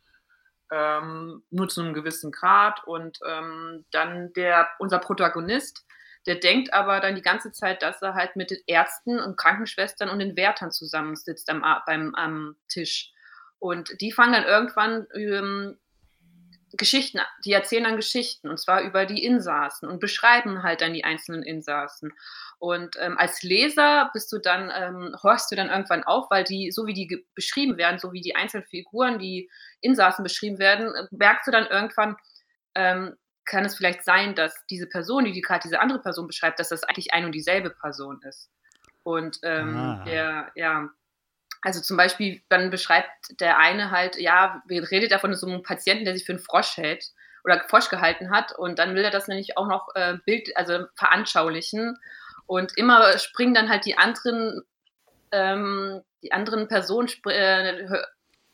Ähm, nur zu einem gewissen Grad und ähm, dann der, unser Protagonist, der denkt aber dann die ganze Zeit, dass er halt mit den Ärzten und Krankenschwestern und den Wärtern zusammensitzt am, beim, am Tisch. Und die fangen dann irgendwann ähm, Geschichten, die erzählen dann Geschichten und zwar über die Insassen und beschreiben halt dann die einzelnen Insassen. Und ähm, als Leser bist du dann, ähm, horchst du dann irgendwann auf, weil die, so wie die beschrieben werden, so wie die einzelnen Figuren, die Insassen beschrieben werden, äh, merkst du dann irgendwann, ähm, kann es vielleicht sein, dass diese Person, die, die gerade diese andere Person beschreibt, dass das eigentlich ein und dieselbe Person ist. Und ähm, Ah. der, ja, also zum Beispiel, dann beschreibt der eine halt, ja, redet er von so einem Patienten, der sich für einen Frosch hält oder Frosch gehalten hat. Und dann will er das nämlich auch noch äh, Bild, also veranschaulichen. Und immer springen dann halt die anderen, ähm, die anderen Personen, äh,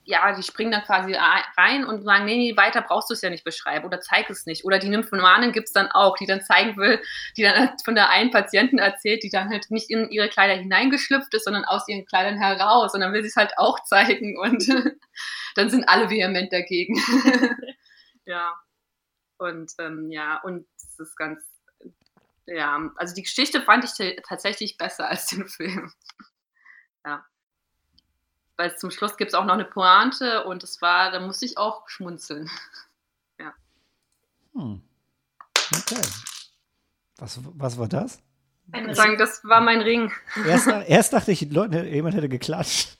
ja, die springen dann quasi rein und sagen, nee, nee, weiter brauchst du es ja nicht beschreiben oder zeig es nicht. Oder die Nymphomanen gibt es dann auch, die dann zeigen will, die dann halt von der einen Patienten erzählt, die dann halt nicht in ihre Kleider hineingeschlüpft ist, sondern aus ihren Kleidern heraus. Und dann will sie es halt auch zeigen und dann sind alle vehement dagegen. ja. Und ähm, ja, und es ist ganz, ja, also die Geschichte fand ich tatsächlich besser als den Film. ja. Weil zum Schluss gibt es auch noch eine Pointe und es war, da musste ich auch schmunzeln. Hm. Okay. Was, was war das? Ich sagen, das war mein Ring. Erst, erst dachte ich, Leute, jemand hätte geklatscht.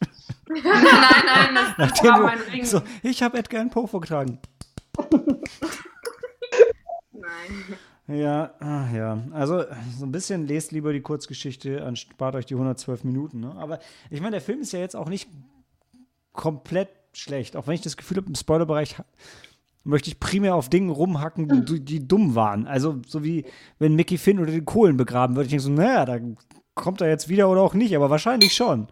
nein, nein, das Nachdem war mein Ring. so, ich habe Edgar Allan Poe vorgetragen. Nein. Ja, ah, ja. Also so ein bisschen lest lieber die Kurzgeschichte, anspart euch die 112 Minuten. Ne? Aber ich meine, der Film ist ja jetzt auch nicht komplett schlecht. Auch wenn ich das Gefühl habe, im Spoilerbereich möchte ich primär auf Dingen rumhacken, die, die dumm waren. Also so wie wenn Mickey Finn unter den Kohlen begraben wird. Ich denke so, naja, da kommt er jetzt wieder oder auch nicht, aber wahrscheinlich schon.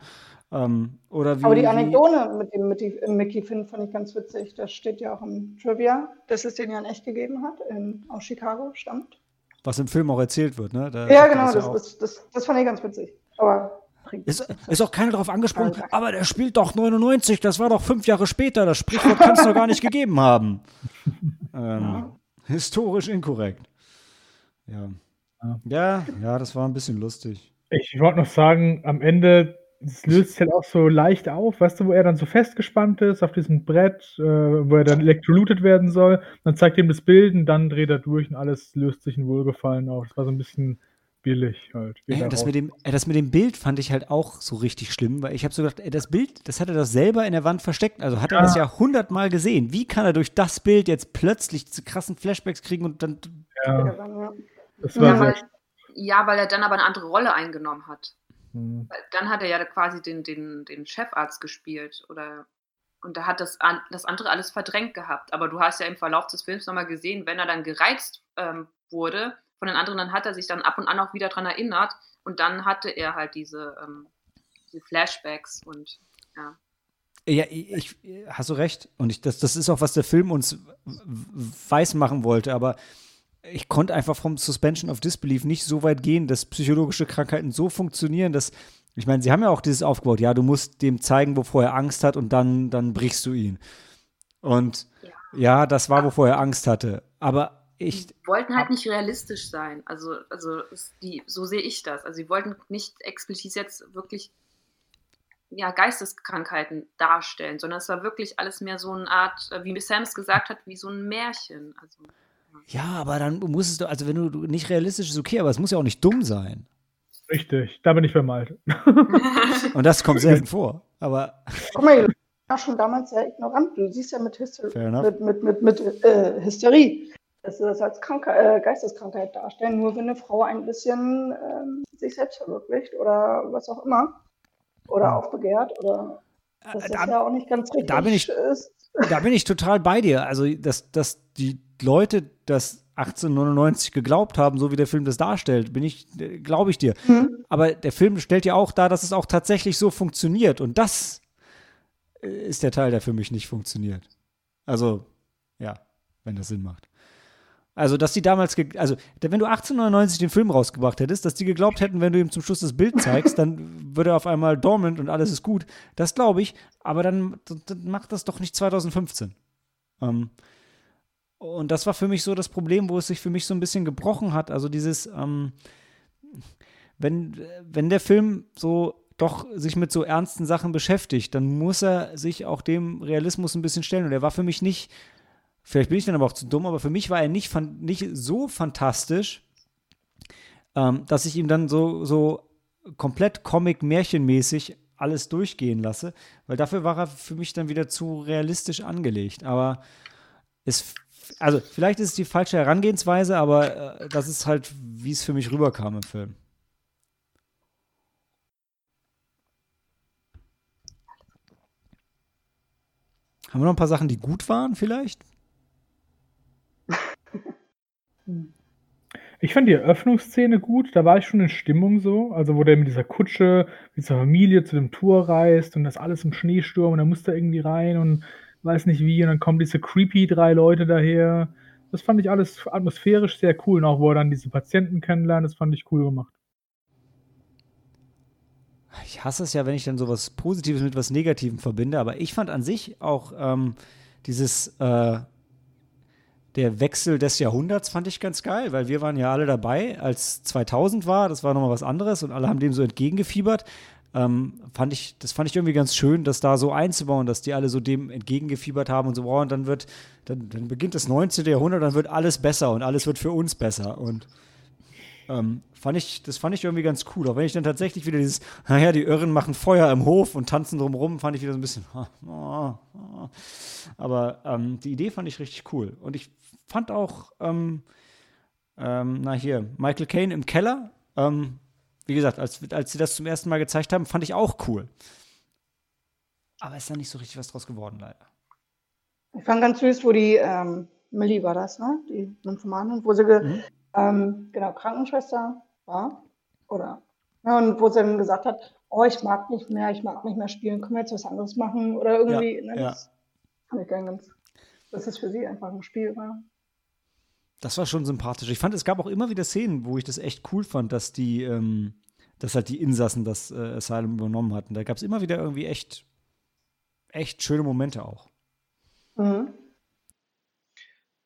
Ähm, oder wie, Aber die wie- Anekdote mit dem, mit dem Mickey Finn fand ich ganz witzig. Das steht ja auch im Trivia, dass es den ja in echt gegeben hat, in, aus Chicago stammt. was im Film auch erzählt wird. Ne? Da Ja, genau, ja das, auch. das, das, das fand ich ganz witzig. Aber Ist, ist auch keiner darauf angesprochen, aber der spielt doch 99, das war doch fünf Jahre später, das Sprichwort kann es doch gar nicht gegeben haben. Ähm, historisch inkorrekt. Ja. ja, ja, das war ein bisschen lustig. Ich wollte noch sagen, am Ende, es löst sich halt auch so leicht auf, weißt du, wo er dann so festgespannt ist auf diesem Brett, äh, wo er dann elektrolytet werden soll. Dann zeigt ihm das Bild und dann dreht er durch und alles löst sich in Wohlgefallen auf. Das war so ein bisschen billig halt. da das, mit dem, das mit dem Bild fand ich halt auch so richtig schlimm, weil ich habe so gedacht, ey, das Bild, das hat er doch selber in der Wand versteckt. Also hat er Ja. das ja hundertmal gesehen. Wie kann er durch das Bild jetzt plötzlich diese krassen Flashbacks kriegen und dann. ja, das war Ja, sehr weil, ja, weil er dann aber eine andere Rolle eingenommen hat. Hm. Weil Dann hat er ja quasi den, den, den Chefarzt gespielt oder und da hat das, an, das andere alles verdrängt gehabt. Aber du hast ja im Verlauf des Films nochmal gesehen, wenn er dann gereizt ähm, wurde von den anderen, dann hat er sich dann ab und an auch wieder dran erinnert und dann hatte er halt diese, ähm, diese Flashbacks und ja. Ja, ich, ich hast du recht. Und ich, das, das ist auch, was der Film uns weiß machen wollte, aber ich konnte einfach vom Suspension of Disbelief nicht so weit gehen, dass psychologische Krankheiten so funktionieren, dass, ich meine, sie haben ja auch dieses aufgebaut, ja, du musst dem zeigen, wovor er Angst hat und dann, dann brichst du ihn. Und Ja. ja, das war, wovor er Angst hatte. Aber ich, Die wollten halt nicht realistisch sein. Also, also die, so sehe ich das. Also sie wollten nicht explizit jetzt wirklich ja, Geisteskrankheiten darstellen, sondern es war wirklich alles mehr so eine Art, äh, wie Sam es gesagt hat, wie so ein Märchen. Also, ja, aber dann musst du, also wenn du du- nicht realistisch ist, okay, aber es muss ja auch nicht dumm sein. richtig. Da bin ich vermalt. Und das kommt selten vor. Aber Guck mal, du warst schon damals sehr ignorant. Du siehst ja mit, Hyster mit, mit, mit, mit äh, Hysterie, dass sie das als Kranke äh, Geisteskrankheit darstellen, nur wenn eine Frau ein bisschen ähm, sich selbst verwirklicht oder was auch immer. Oder Ja. aufbegehrt oder Das ist ja auch nicht ganz richtig. Da bin ich, ist. da bin ich total bei dir. Also, dass, dass die Leute das 1899 geglaubt haben, so wie der Film das darstellt, bin ich, glaube ich dir. Mhm. Aber der Film stellt ja auch dar, dass es auch tatsächlich so funktioniert. Und das ist der Teil, der für mich nicht funktioniert. Also, ja, wenn das Sinn macht. Also, dass die damals, also, wenn du 1899 den Film rausgebracht hättest, dass die geglaubt hätten, wenn du ihm zum Schluss das Bild zeigst, dann würde er auf einmal dormant und alles ist gut. Das glaube ich, aber dann, dann, macht das doch nicht 2015. Ähm, und das war für mich so das Problem, wo es sich für mich so ein bisschen gebrochen hat. Also dieses, ähm, wenn, wenn der Film so doch sich mit so ernsten Sachen beschäftigt, dann muss er sich auch dem Realismus ein bisschen stellen. Und er war für mich nicht Vielleicht bin ich dann aber auch zu dumm, aber für mich war er nicht, nicht so fantastisch, ähm, dass ich ihm dann so, so komplett Comic-Märchenmäßig alles durchgehen lasse, weil dafür war er für mich dann wieder zu realistisch angelegt. Aber es, also vielleicht ist es die falsche Herangehensweise, aber äh, das ist halt, wie es für mich rüberkam im Film. Haben wir noch ein paar Sachen, die gut waren, vielleicht? Ich fand die Eröffnungsszene gut, da war ich schon in Stimmung so, also wo der mit dieser Kutsche, mit seiner Familie zu dem Tour reist und das alles im Schneesturm und dann muss er irgendwie rein und weiß nicht wie. Und dann kommen diese creepy drei Leute daher. Das fand ich alles atmosphärisch sehr cool. Und auch wo er dann diese Patienten kennenlernt, das fand ich cool gemacht. Ich hasse es ja, wenn ich dann sowas Positives mit was Negativem verbinde, aber ich fand an sich auch ähm, dieses äh, der Wechsel des Jahrhunderts fand ich ganz geil, weil wir waren ja alle dabei, als 2000 war. Das war nochmal was anderes und alle haben dem so entgegengefiebert. Ähm, fand ich, das fand ich irgendwie ganz schön, das da so einzubauen, dass die alle so dem entgegengefiebert haben und so, oh, und dann wird, dann, dann beginnt das 19. Jahrhundert, dann wird alles besser und alles wird für uns besser. Und ähm, fand ich, das fand ich irgendwie ganz cool. Auch wenn ich dann tatsächlich wieder dieses, naja, die Irren machen Feuer im Hof und tanzen drumherum, fand ich wieder so ein bisschen, oh, oh. aber ähm, die Idee fand ich richtig cool. Und ich fand auch, ähm, ähm, na hier, Michael Caine im Keller, ähm, wie gesagt, als, als sie das zum ersten Mal gezeigt haben, fand ich auch cool. Aber ist da nicht so richtig was draus geworden, leider. Ich fand ganz süß, wo die, ähm, Millie war das, ne? Die Nymphomanin, wo sie, mhm. Ähm, genau, Krankenschwester war. Oder, ja, und wo sie dann gesagt hat, oh, ich mag nicht mehr, ich mag nicht mehr spielen, können wir jetzt was anderes machen? Oder irgendwie, ja, ne? Das ja. fand ich ganz, dass es für sie einfach ein Spiel war. Das war schon sympathisch. Ich fand, es gab auch immer wieder Szenen, wo ich das echt cool fand, dass die, ähm, dass halt die Insassen das äh, Asylum übernommen hatten. Da gab es immer wieder irgendwie echt, echt schöne Momente auch. Mhm.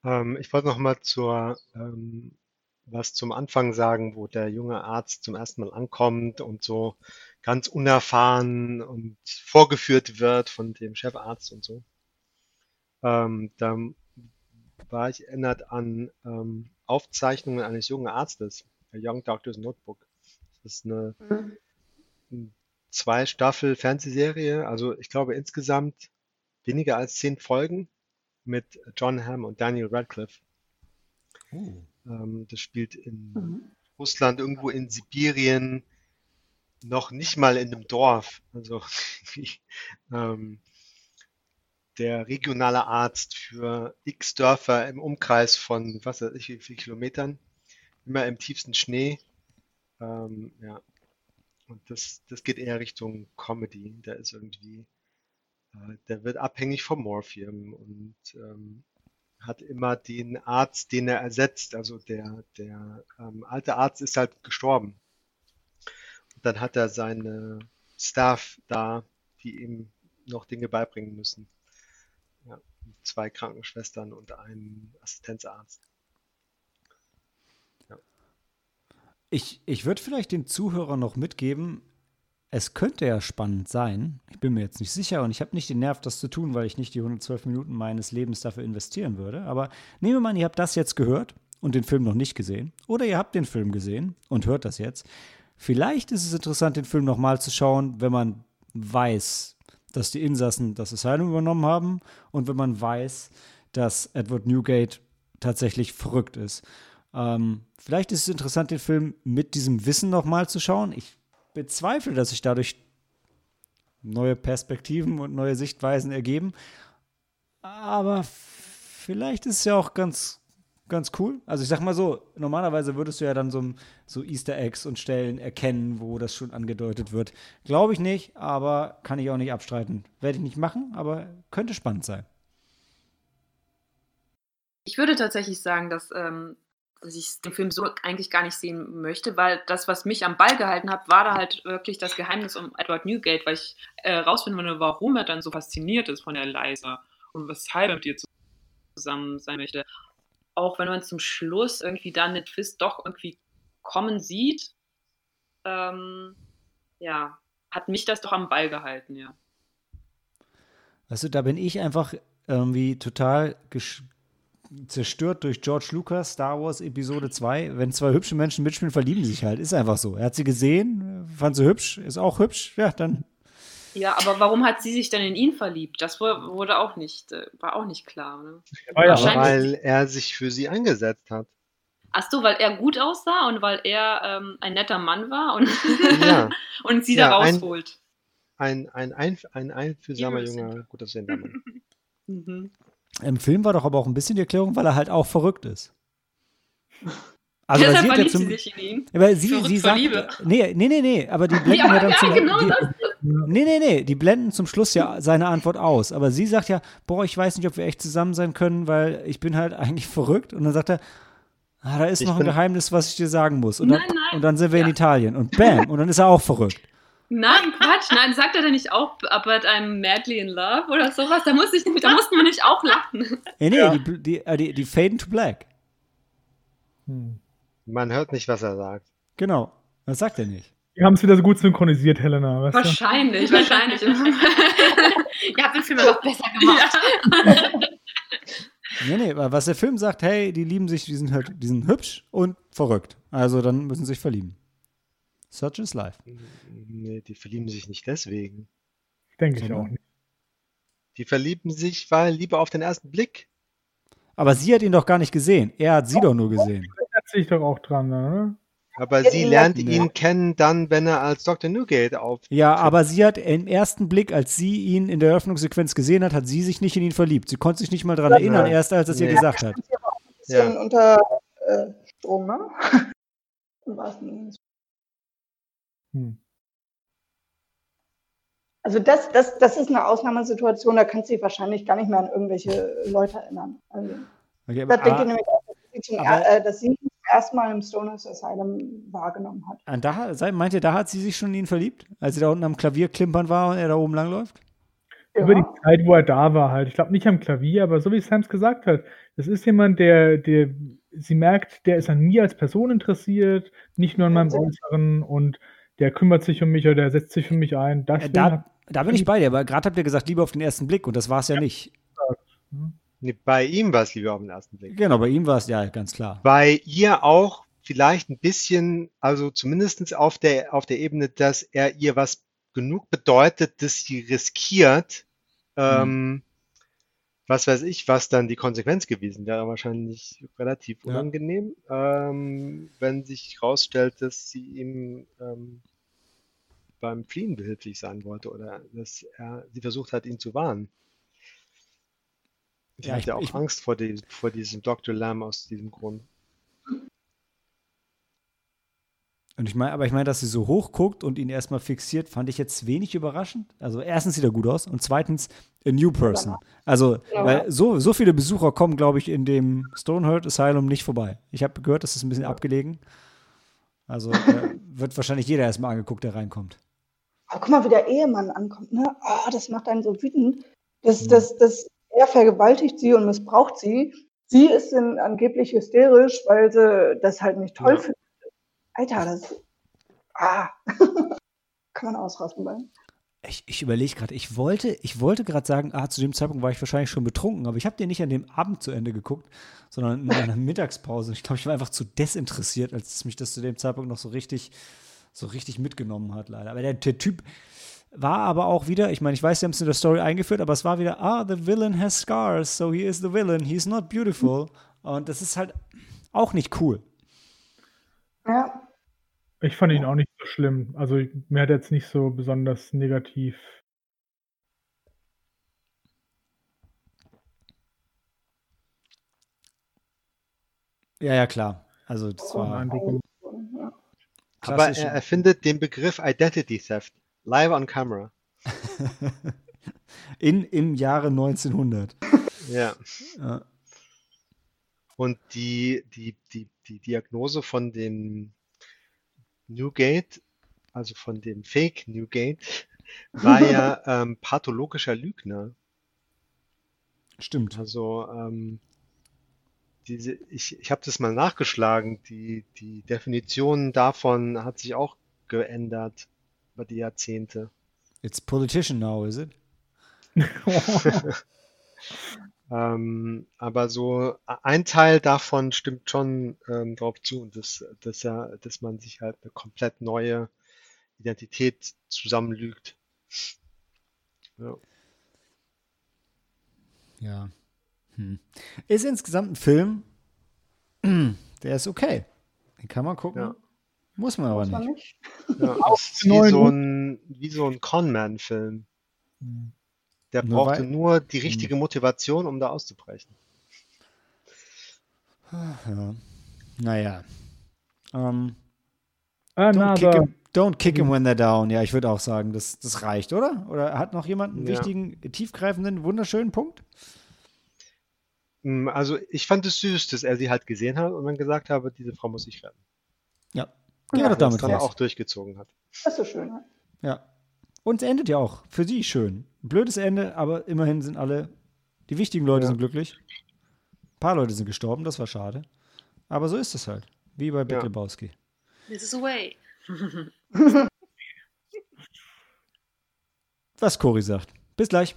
Ähm, ich wollte noch mal zur ähm, was zum Anfang sagen, wo der junge Arzt zum ersten Mal ankommt und so ganz unerfahren und vorgeführt wird von dem Chefarzt und so. Ähm, da war ich erinnert an ähm, Aufzeichnungen eines jungen Arztes, A Young Doctor's Notebook. Das ist eine mhm. zwei Staffel Fernsehserie, also ich glaube insgesamt weniger als zehn Folgen mit John Hamm und Daniel Radcliffe. Oh. Ähm, das spielt in mhm. Russland, irgendwo in Sibirien, noch nicht mal in einem Dorf. Also ähm, der regionale Arzt für x Dörfer im Umkreis von, was weiß ich, wie viele Kilometern, immer im tiefsten Schnee. Ähm, ja. Und das, das geht eher Richtung Comedy. Der ist irgendwie, äh, der wird abhängig vom Morphium und ähm, hat immer den Arzt, den er ersetzt. Also der, der ähm, alte Arzt ist halt gestorben. Und dann hat er seine Staff da, die ihm noch Dinge beibringen müssen. Ja, zwei Krankenschwestern und ein Assistenzarzt. Ja. Ich, ich würde vielleicht den Zuhörern noch mitgeben, es könnte ja spannend sein. Ich bin mir jetzt nicht sicher und ich habe nicht den Nerv, das zu tun, weil ich nicht die 112 Minuten meines Lebens dafür investieren würde. Aber nehmen wir mal an, ihr habt das jetzt gehört und den Film noch nicht gesehen. Oder ihr habt den Film gesehen und hört das jetzt. Vielleicht ist es interessant, den Film nochmal zu schauen, wenn man weiß, dass die Insassen das Asylum übernommen haben und wenn man weiß, dass Edward Newgate tatsächlich verrückt ist. Ähm, vielleicht ist es interessant, den Film mit diesem Wissen nochmal zu schauen. Ich bezweifle, dass ich dadurch neue Perspektiven und neue Sichtweisen ergeben. Aber vielleicht ist es ja auch ganz, ganz cool. Also ich sag mal so, normalerweise würdest du ja dann so, so Easter Eggs und Stellen erkennen, wo das schon angedeutet wird. Glaube ich nicht, aber kann ich auch nicht abstreiten. Werde ich nicht machen, aber könnte spannend sein. Ich würde tatsächlich sagen, dass, ähm, dass ich den Film so eigentlich gar nicht sehen möchte, weil das, was mich am Ball gehalten hat, war da halt wirklich das Geheimnis um Edward Newgate, weil ich äh, rausfinden wollte, warum er dann so fasziniert ist von der Eliza und weshalb er mit ihr zusammen sein möchte. Auch wenn man zum Schluss irgendwie dann den Twist doch irgendwie kommen sieht, ähm, ja, hat mich das doch am Ball gehalten, ja. Du, da bin ich einfach irgendwie total zerstört durch George Lucas, Star Wars Episode 2. Wenn zwei hübsche Menschen mitspielen, verlieben sie sich halt. Ist einfach so. Er hat sie gesehen, fand sie hübsch, ist auch hübsch. Ja, dann. Ja, aber warum hat sie sich dann in ihn verliebt? Das wurde auch nicht, äh, war auch nicht klar. Ne? Ja, weil er sich für sie eingesetzt hat. Ach so, weil er gut aussah und weil er ähm, ein netter Mann war und, ja. und sie ja, da rausholt. Ein, ein, ein, ein einfühlsamer junger, gut aussehender Mann. mhm. Im Film war doch aber auch ein bisschen die Erklärung, weil er halt auch verrückt ist. Also Deshalb sie verliebt ja zum, sie sich in ihn. Aber sie, sie sagt, Liebe. Nee, nee, nee, nee, aber die blenden ja, ja dann ja, zum, genau die, das. Nee, nee, nee, die blenden zum Schluss ja seine Antwort aus. Aber sie sagt ja, boah, ich weiß nicht, ob wir echt zusammen sein können, weil ich bin halt eigentlich verrückt. Und dann sagt er, ah, da ist ich noch ein Geheimnis, was ich dir sagen muss. Und, nein, dann, nein. und dann sind wir ja. in Italien. Und bam, und dann ist er auch verrückt. Nein, Quatsch, nein, sagt er denn nicht auch But I'm madly in love oder sowas? Da, muss ich, da mussten wir nicht auch lachen. Nee, nee, ja. die, die, äh, die, die Faden to Black. Hm. Man hört nicht, was er sagt. Genau, das sagt er nicht. Wir haben es wieder so gut synchronisiert, Helena. Weißt wahrscheinlich, du? wahrscheinlich. Ihr habt den Film noch besser gemacht. Ja. nee, nee, was der Film sagt, hey, die lieben sich, die sind, halt, die sind hübsch und verrückt. Also dann müssen sie sich verlieben. Such is life. Nee, die verlieben sich nicht deswegen. Denke ich auch nicht. Die verlieben sich, weil Liebe auf den ersten Blick. Aber sie hat ihn doch gar nicht gesehen. Er hat sie oh, doch nur gesehen. Erinnert sich doch auch dran, ne? Aber sie lernt ihn ja. kennen dann, wenn er als Dr. Newgate auf. Ja, aber sie hat im ersten Blick, als sie ihn in der Eröffnungssequenz gesehen hat, hat sie sich nicht in ihn verliebt. Sie konnte sich nicht mal daran ja, erinnern, erst als es nee. ihr gesagt hat. Ja. unter äh, Strom, ne? Hm. Also das, das, das ist eine Ausnahmesituation, da kannst du dich wahrscheinlich gar nicht mehr an irgendwelche Leute erinnern. Also, okay, da denke ich nämlich auch, dass sie, zum, äh, dass sie erstmal im Stoners Asylum wahrgenommen hat. Und da, meint ihr, da hat sie sich schon in ihn verliebt? Als sie da unten am Klavier klimpern war und er da oben langläuft? Ja. Über die Zeit, wo er da war halt. Ich glaube nicht am Klavier, aber so wie Sams gesagt hat, das ist jemand, der, der, sie merkt, der ist an mir als Person interessiert, nicht nur an meinem Äußeren und der kümmert sich um mich oder der setzt sich für mich ein. Das äh, da, da bin ich bei dir, aber gerade habt ihr gesagt, Liebe auf den ersten Blick und das war es ja, ja, nicht. Nee, bei ihm war es Liebe auf den ersten Blick. Genau, bei ihm war es ja ganz klar. Bei ihr auch vielleicht ein bisschen, also zumindest auf der, auf der Ebene, dass er ihr was genug bedeutet, dass sie riskiert, mhm. ähm, was weiß ich, was dann die Konsequenz gewesen wäre, wahrscheinlich relativ ja. unangenehm, ähm, wenn sich herausstellt, dass sie ihm ähm, beim Fliehen behilflich sein wollte oder dass er sie versucht hat, ihn zu warnen. Sie ja, hatte auch ich, Angst vor, die, vor diesem Dr. Lamb aus diesem Grund. Und ich meine, aber ich meine, dass sie so hoch guckt und ihn erstmal fixiert, fand ich jetzt wenig überraschend. Also erstens sieht er gut aus und zweitens a new person. Also, ja. weil so, so viele Besucher kommen, glaube ich, in dem Stonehurst Asylum nicht vorbei. Ich habe gehört, das ist ein bisschen ja. abgelegen. Also äh, wird wahrscheinlich jeder erstmal angeguckt, der reinkommt. Aber guck mal, wie der Ehemann ankommt, ne? Oh, das macht einen so wütend. Das, mhm. das, das, er vergewaltigt sie und missbraucht sie. Sie ist dann angeblich hysterisch, weil sie das halt nicht toll ja. findet. Alter, das. Ah. Kann man ausrasten bei. Ich, ich überlege gerade, ich wollte, ich wollte gerade sagen, ah, zu dem Zeitpunkt war ich wahrscheinlich schon betrunken, aber ich habe den nicht an dem Abend zu Ende geguckt, sondern in einer Mittagspause. Ich glaube, ich war einfach zu desinteressiert, als mich das zu dem Zeitpunkt noch so richtig, so richtig mitgenommen hat, leider. Aber der, der Typ war aber auch wieder, ich meine, ich weiß, sie haben es in der Story eingeführt, aber es war wieder, ah, the villain has scars, so he is the villain, he's not beautiful. Und das ist halt auch nicht cool. Ja. Ich fand ihn auch nicht so schlimm. Also mir hat er jetzt nicht so besonders negativ. Ja, ja, klar. Also das oh, war. Oh, oh, Aber er erfindet den Begriff Identity Theft live on camera. In, Im Jahre 1900. Ja. ja. Und die, die, die, die Diagnose von dem Newgate, also von dem Fake Newgate, war ja ähm, pathologischer Lügner. Stimmt. Also ähm, diese, ich, ich habe das mal nachgeschlagen. Die, die Definition davon hat sich auch geändert über die Jahrzehnte. It's politician now, is it? Ähm, aber so ein Teil davon stimmt schon ähm, drauf zu, dass, dass, er, dass man sich halt eine komplett neue Identität zusammenlügt. Ja. Ja. Hm. Ist insgesamt ein Film, der ist okay. Den kann man gucken. Ja. Muss man aber Muss man nicht. nicht. Ja, ist wie so ein, wie so ein Conman-Film. Der Nur brauchte weil- nur die richtige Motivation, um da auszubrechen. Ja. Naja. Ähm, Ah, don't, kick him, don't kick him when they're down. Ja, ich würde auch sagen, das, das reicht, oder? Oder hat noch jemand einen Ja. wichtigen, tiefgreifenden, wunderschönen Punkt? Mm, Also ich fand es süß, dass er sie halt gesehen hat und dann gesagt habe, diese Frau muss ich retten. Ja. Ja, das damit dann raus. auch durchgezogen hat. Das ist schön. ne? Ja. Und es endet ja auch für sie schön. Blödes Ende, aber immerhin sind alle, die wichtigen Leute Ja. sind glücklich. Ein paar Leute sind gestorben, das war schade. Aber so ist es halt. Wie bei Big Ja. Lebowski. This is the way. Was Cory sagt. Bis gleich.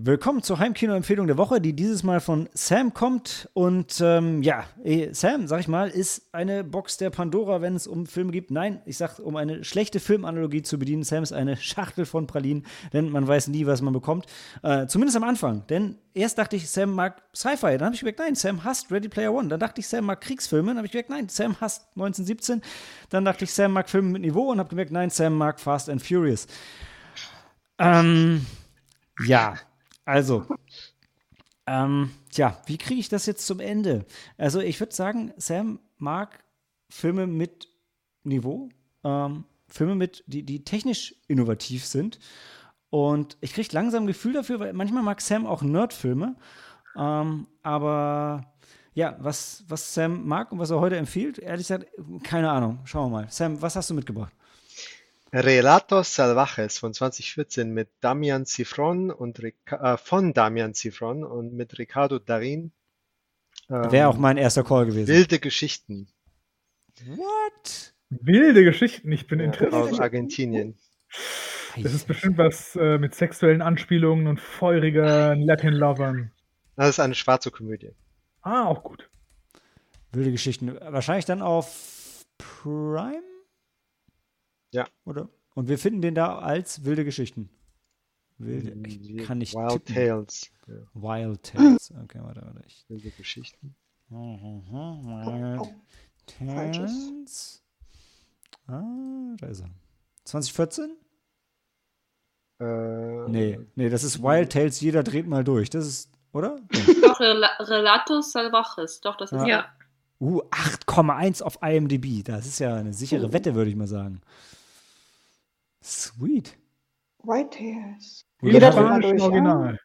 Willkommen zur Heimkino-Empfehlung der Woche, die dieses Mal von Sam kommt. Und ähm, ja, eh, Sam, sag ich mal, ist eine Box der Pandora, wenn es um Filme geht. Nein, ich sag, um eine schlechte Filmanalogie zu bedienen. Sam ist eine Schachtel von Pralinen, denn man weiß nie, was man bekommt. Äh, zumindest am Anfang. Denn erst dachte ich, Sam mag Sci-Fi. Dann habe ich gemerkt, nein, Sam hasst Ready Player One. Dann dachte ich, Sam mag Kriegsfilme. Dann habe ich gemerkt, nein, Sam hasst 1917. Dann dachte ich, Sam mag Filme mit Niveau und habe gemerkt, nein, Sam mag Fast and Furious. Ähm, ja, also, ähm, tja, wie kriege ich das jetzt zum Ende? Also, ich würde sagen, Sam mag Filme mit Niveau, ähm, Filme mit, die, die technisch innovativ sind. Und ich kriege langsam ein Gefühl dafür, weil manchmal mag Sam auch Nerdfilme. Ähm, aber ja, was, was Sam mag und was er heute empfiehlt, ehrlich gesagt, keine Ahnung. Schauen wir mal. Sam, was hast du mitgebracht? Relatos Salvajes von 2014 mit Damian Cifron und Rica äh, von Damian Cifron und mit Ricardo Darin. Ähm, Wäre auch mein erster Call gewesen. wilde Geschichten What? Wilde Geschichten, ich bin ja, interessiert. aus Argentinien. Das ist bestimmt was äh, mit sexuellen Anspielungen und feurigen Latin-Lovern. Das ist eine schwarze Komödie. Ah, auch gut. Wilde Geschichten. Wahrscheinlich dann auf Prime? Ja. Oder? Und wir finden den da als wilde Geschichten. Wilde, ich Wie kann nicht Wild tippen. Tales. Ja, Wild Tales. Okay, warte, warte. Ich, wilde Geschichten. Wild Oh, falsches. Tales. Ah, da ist er. 2014? Äh, Nee, nee, das ist Wild Tales, jeder dreht mal durch. Das ist, oder? Doch, Rel Relatos Salvajes. Doch, das ist Ja. Ja. Uh, 8,1 auf IMDb. Das ist ja eine sichere Oh. Wette, würde ich mal sagen. Sweet. White Hairs. Im Jeder mal durch. Original.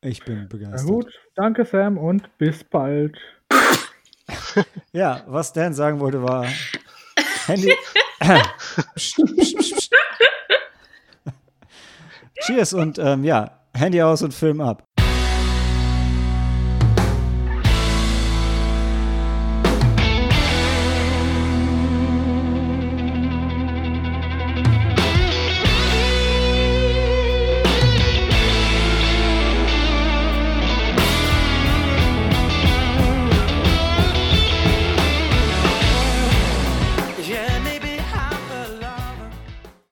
Ich bin Na begeistert. gut, danke Sam und bis bald. Ja, was Dan sagen wollte war Handy. Cheers und ähm, ja, Handy aus und Film ab.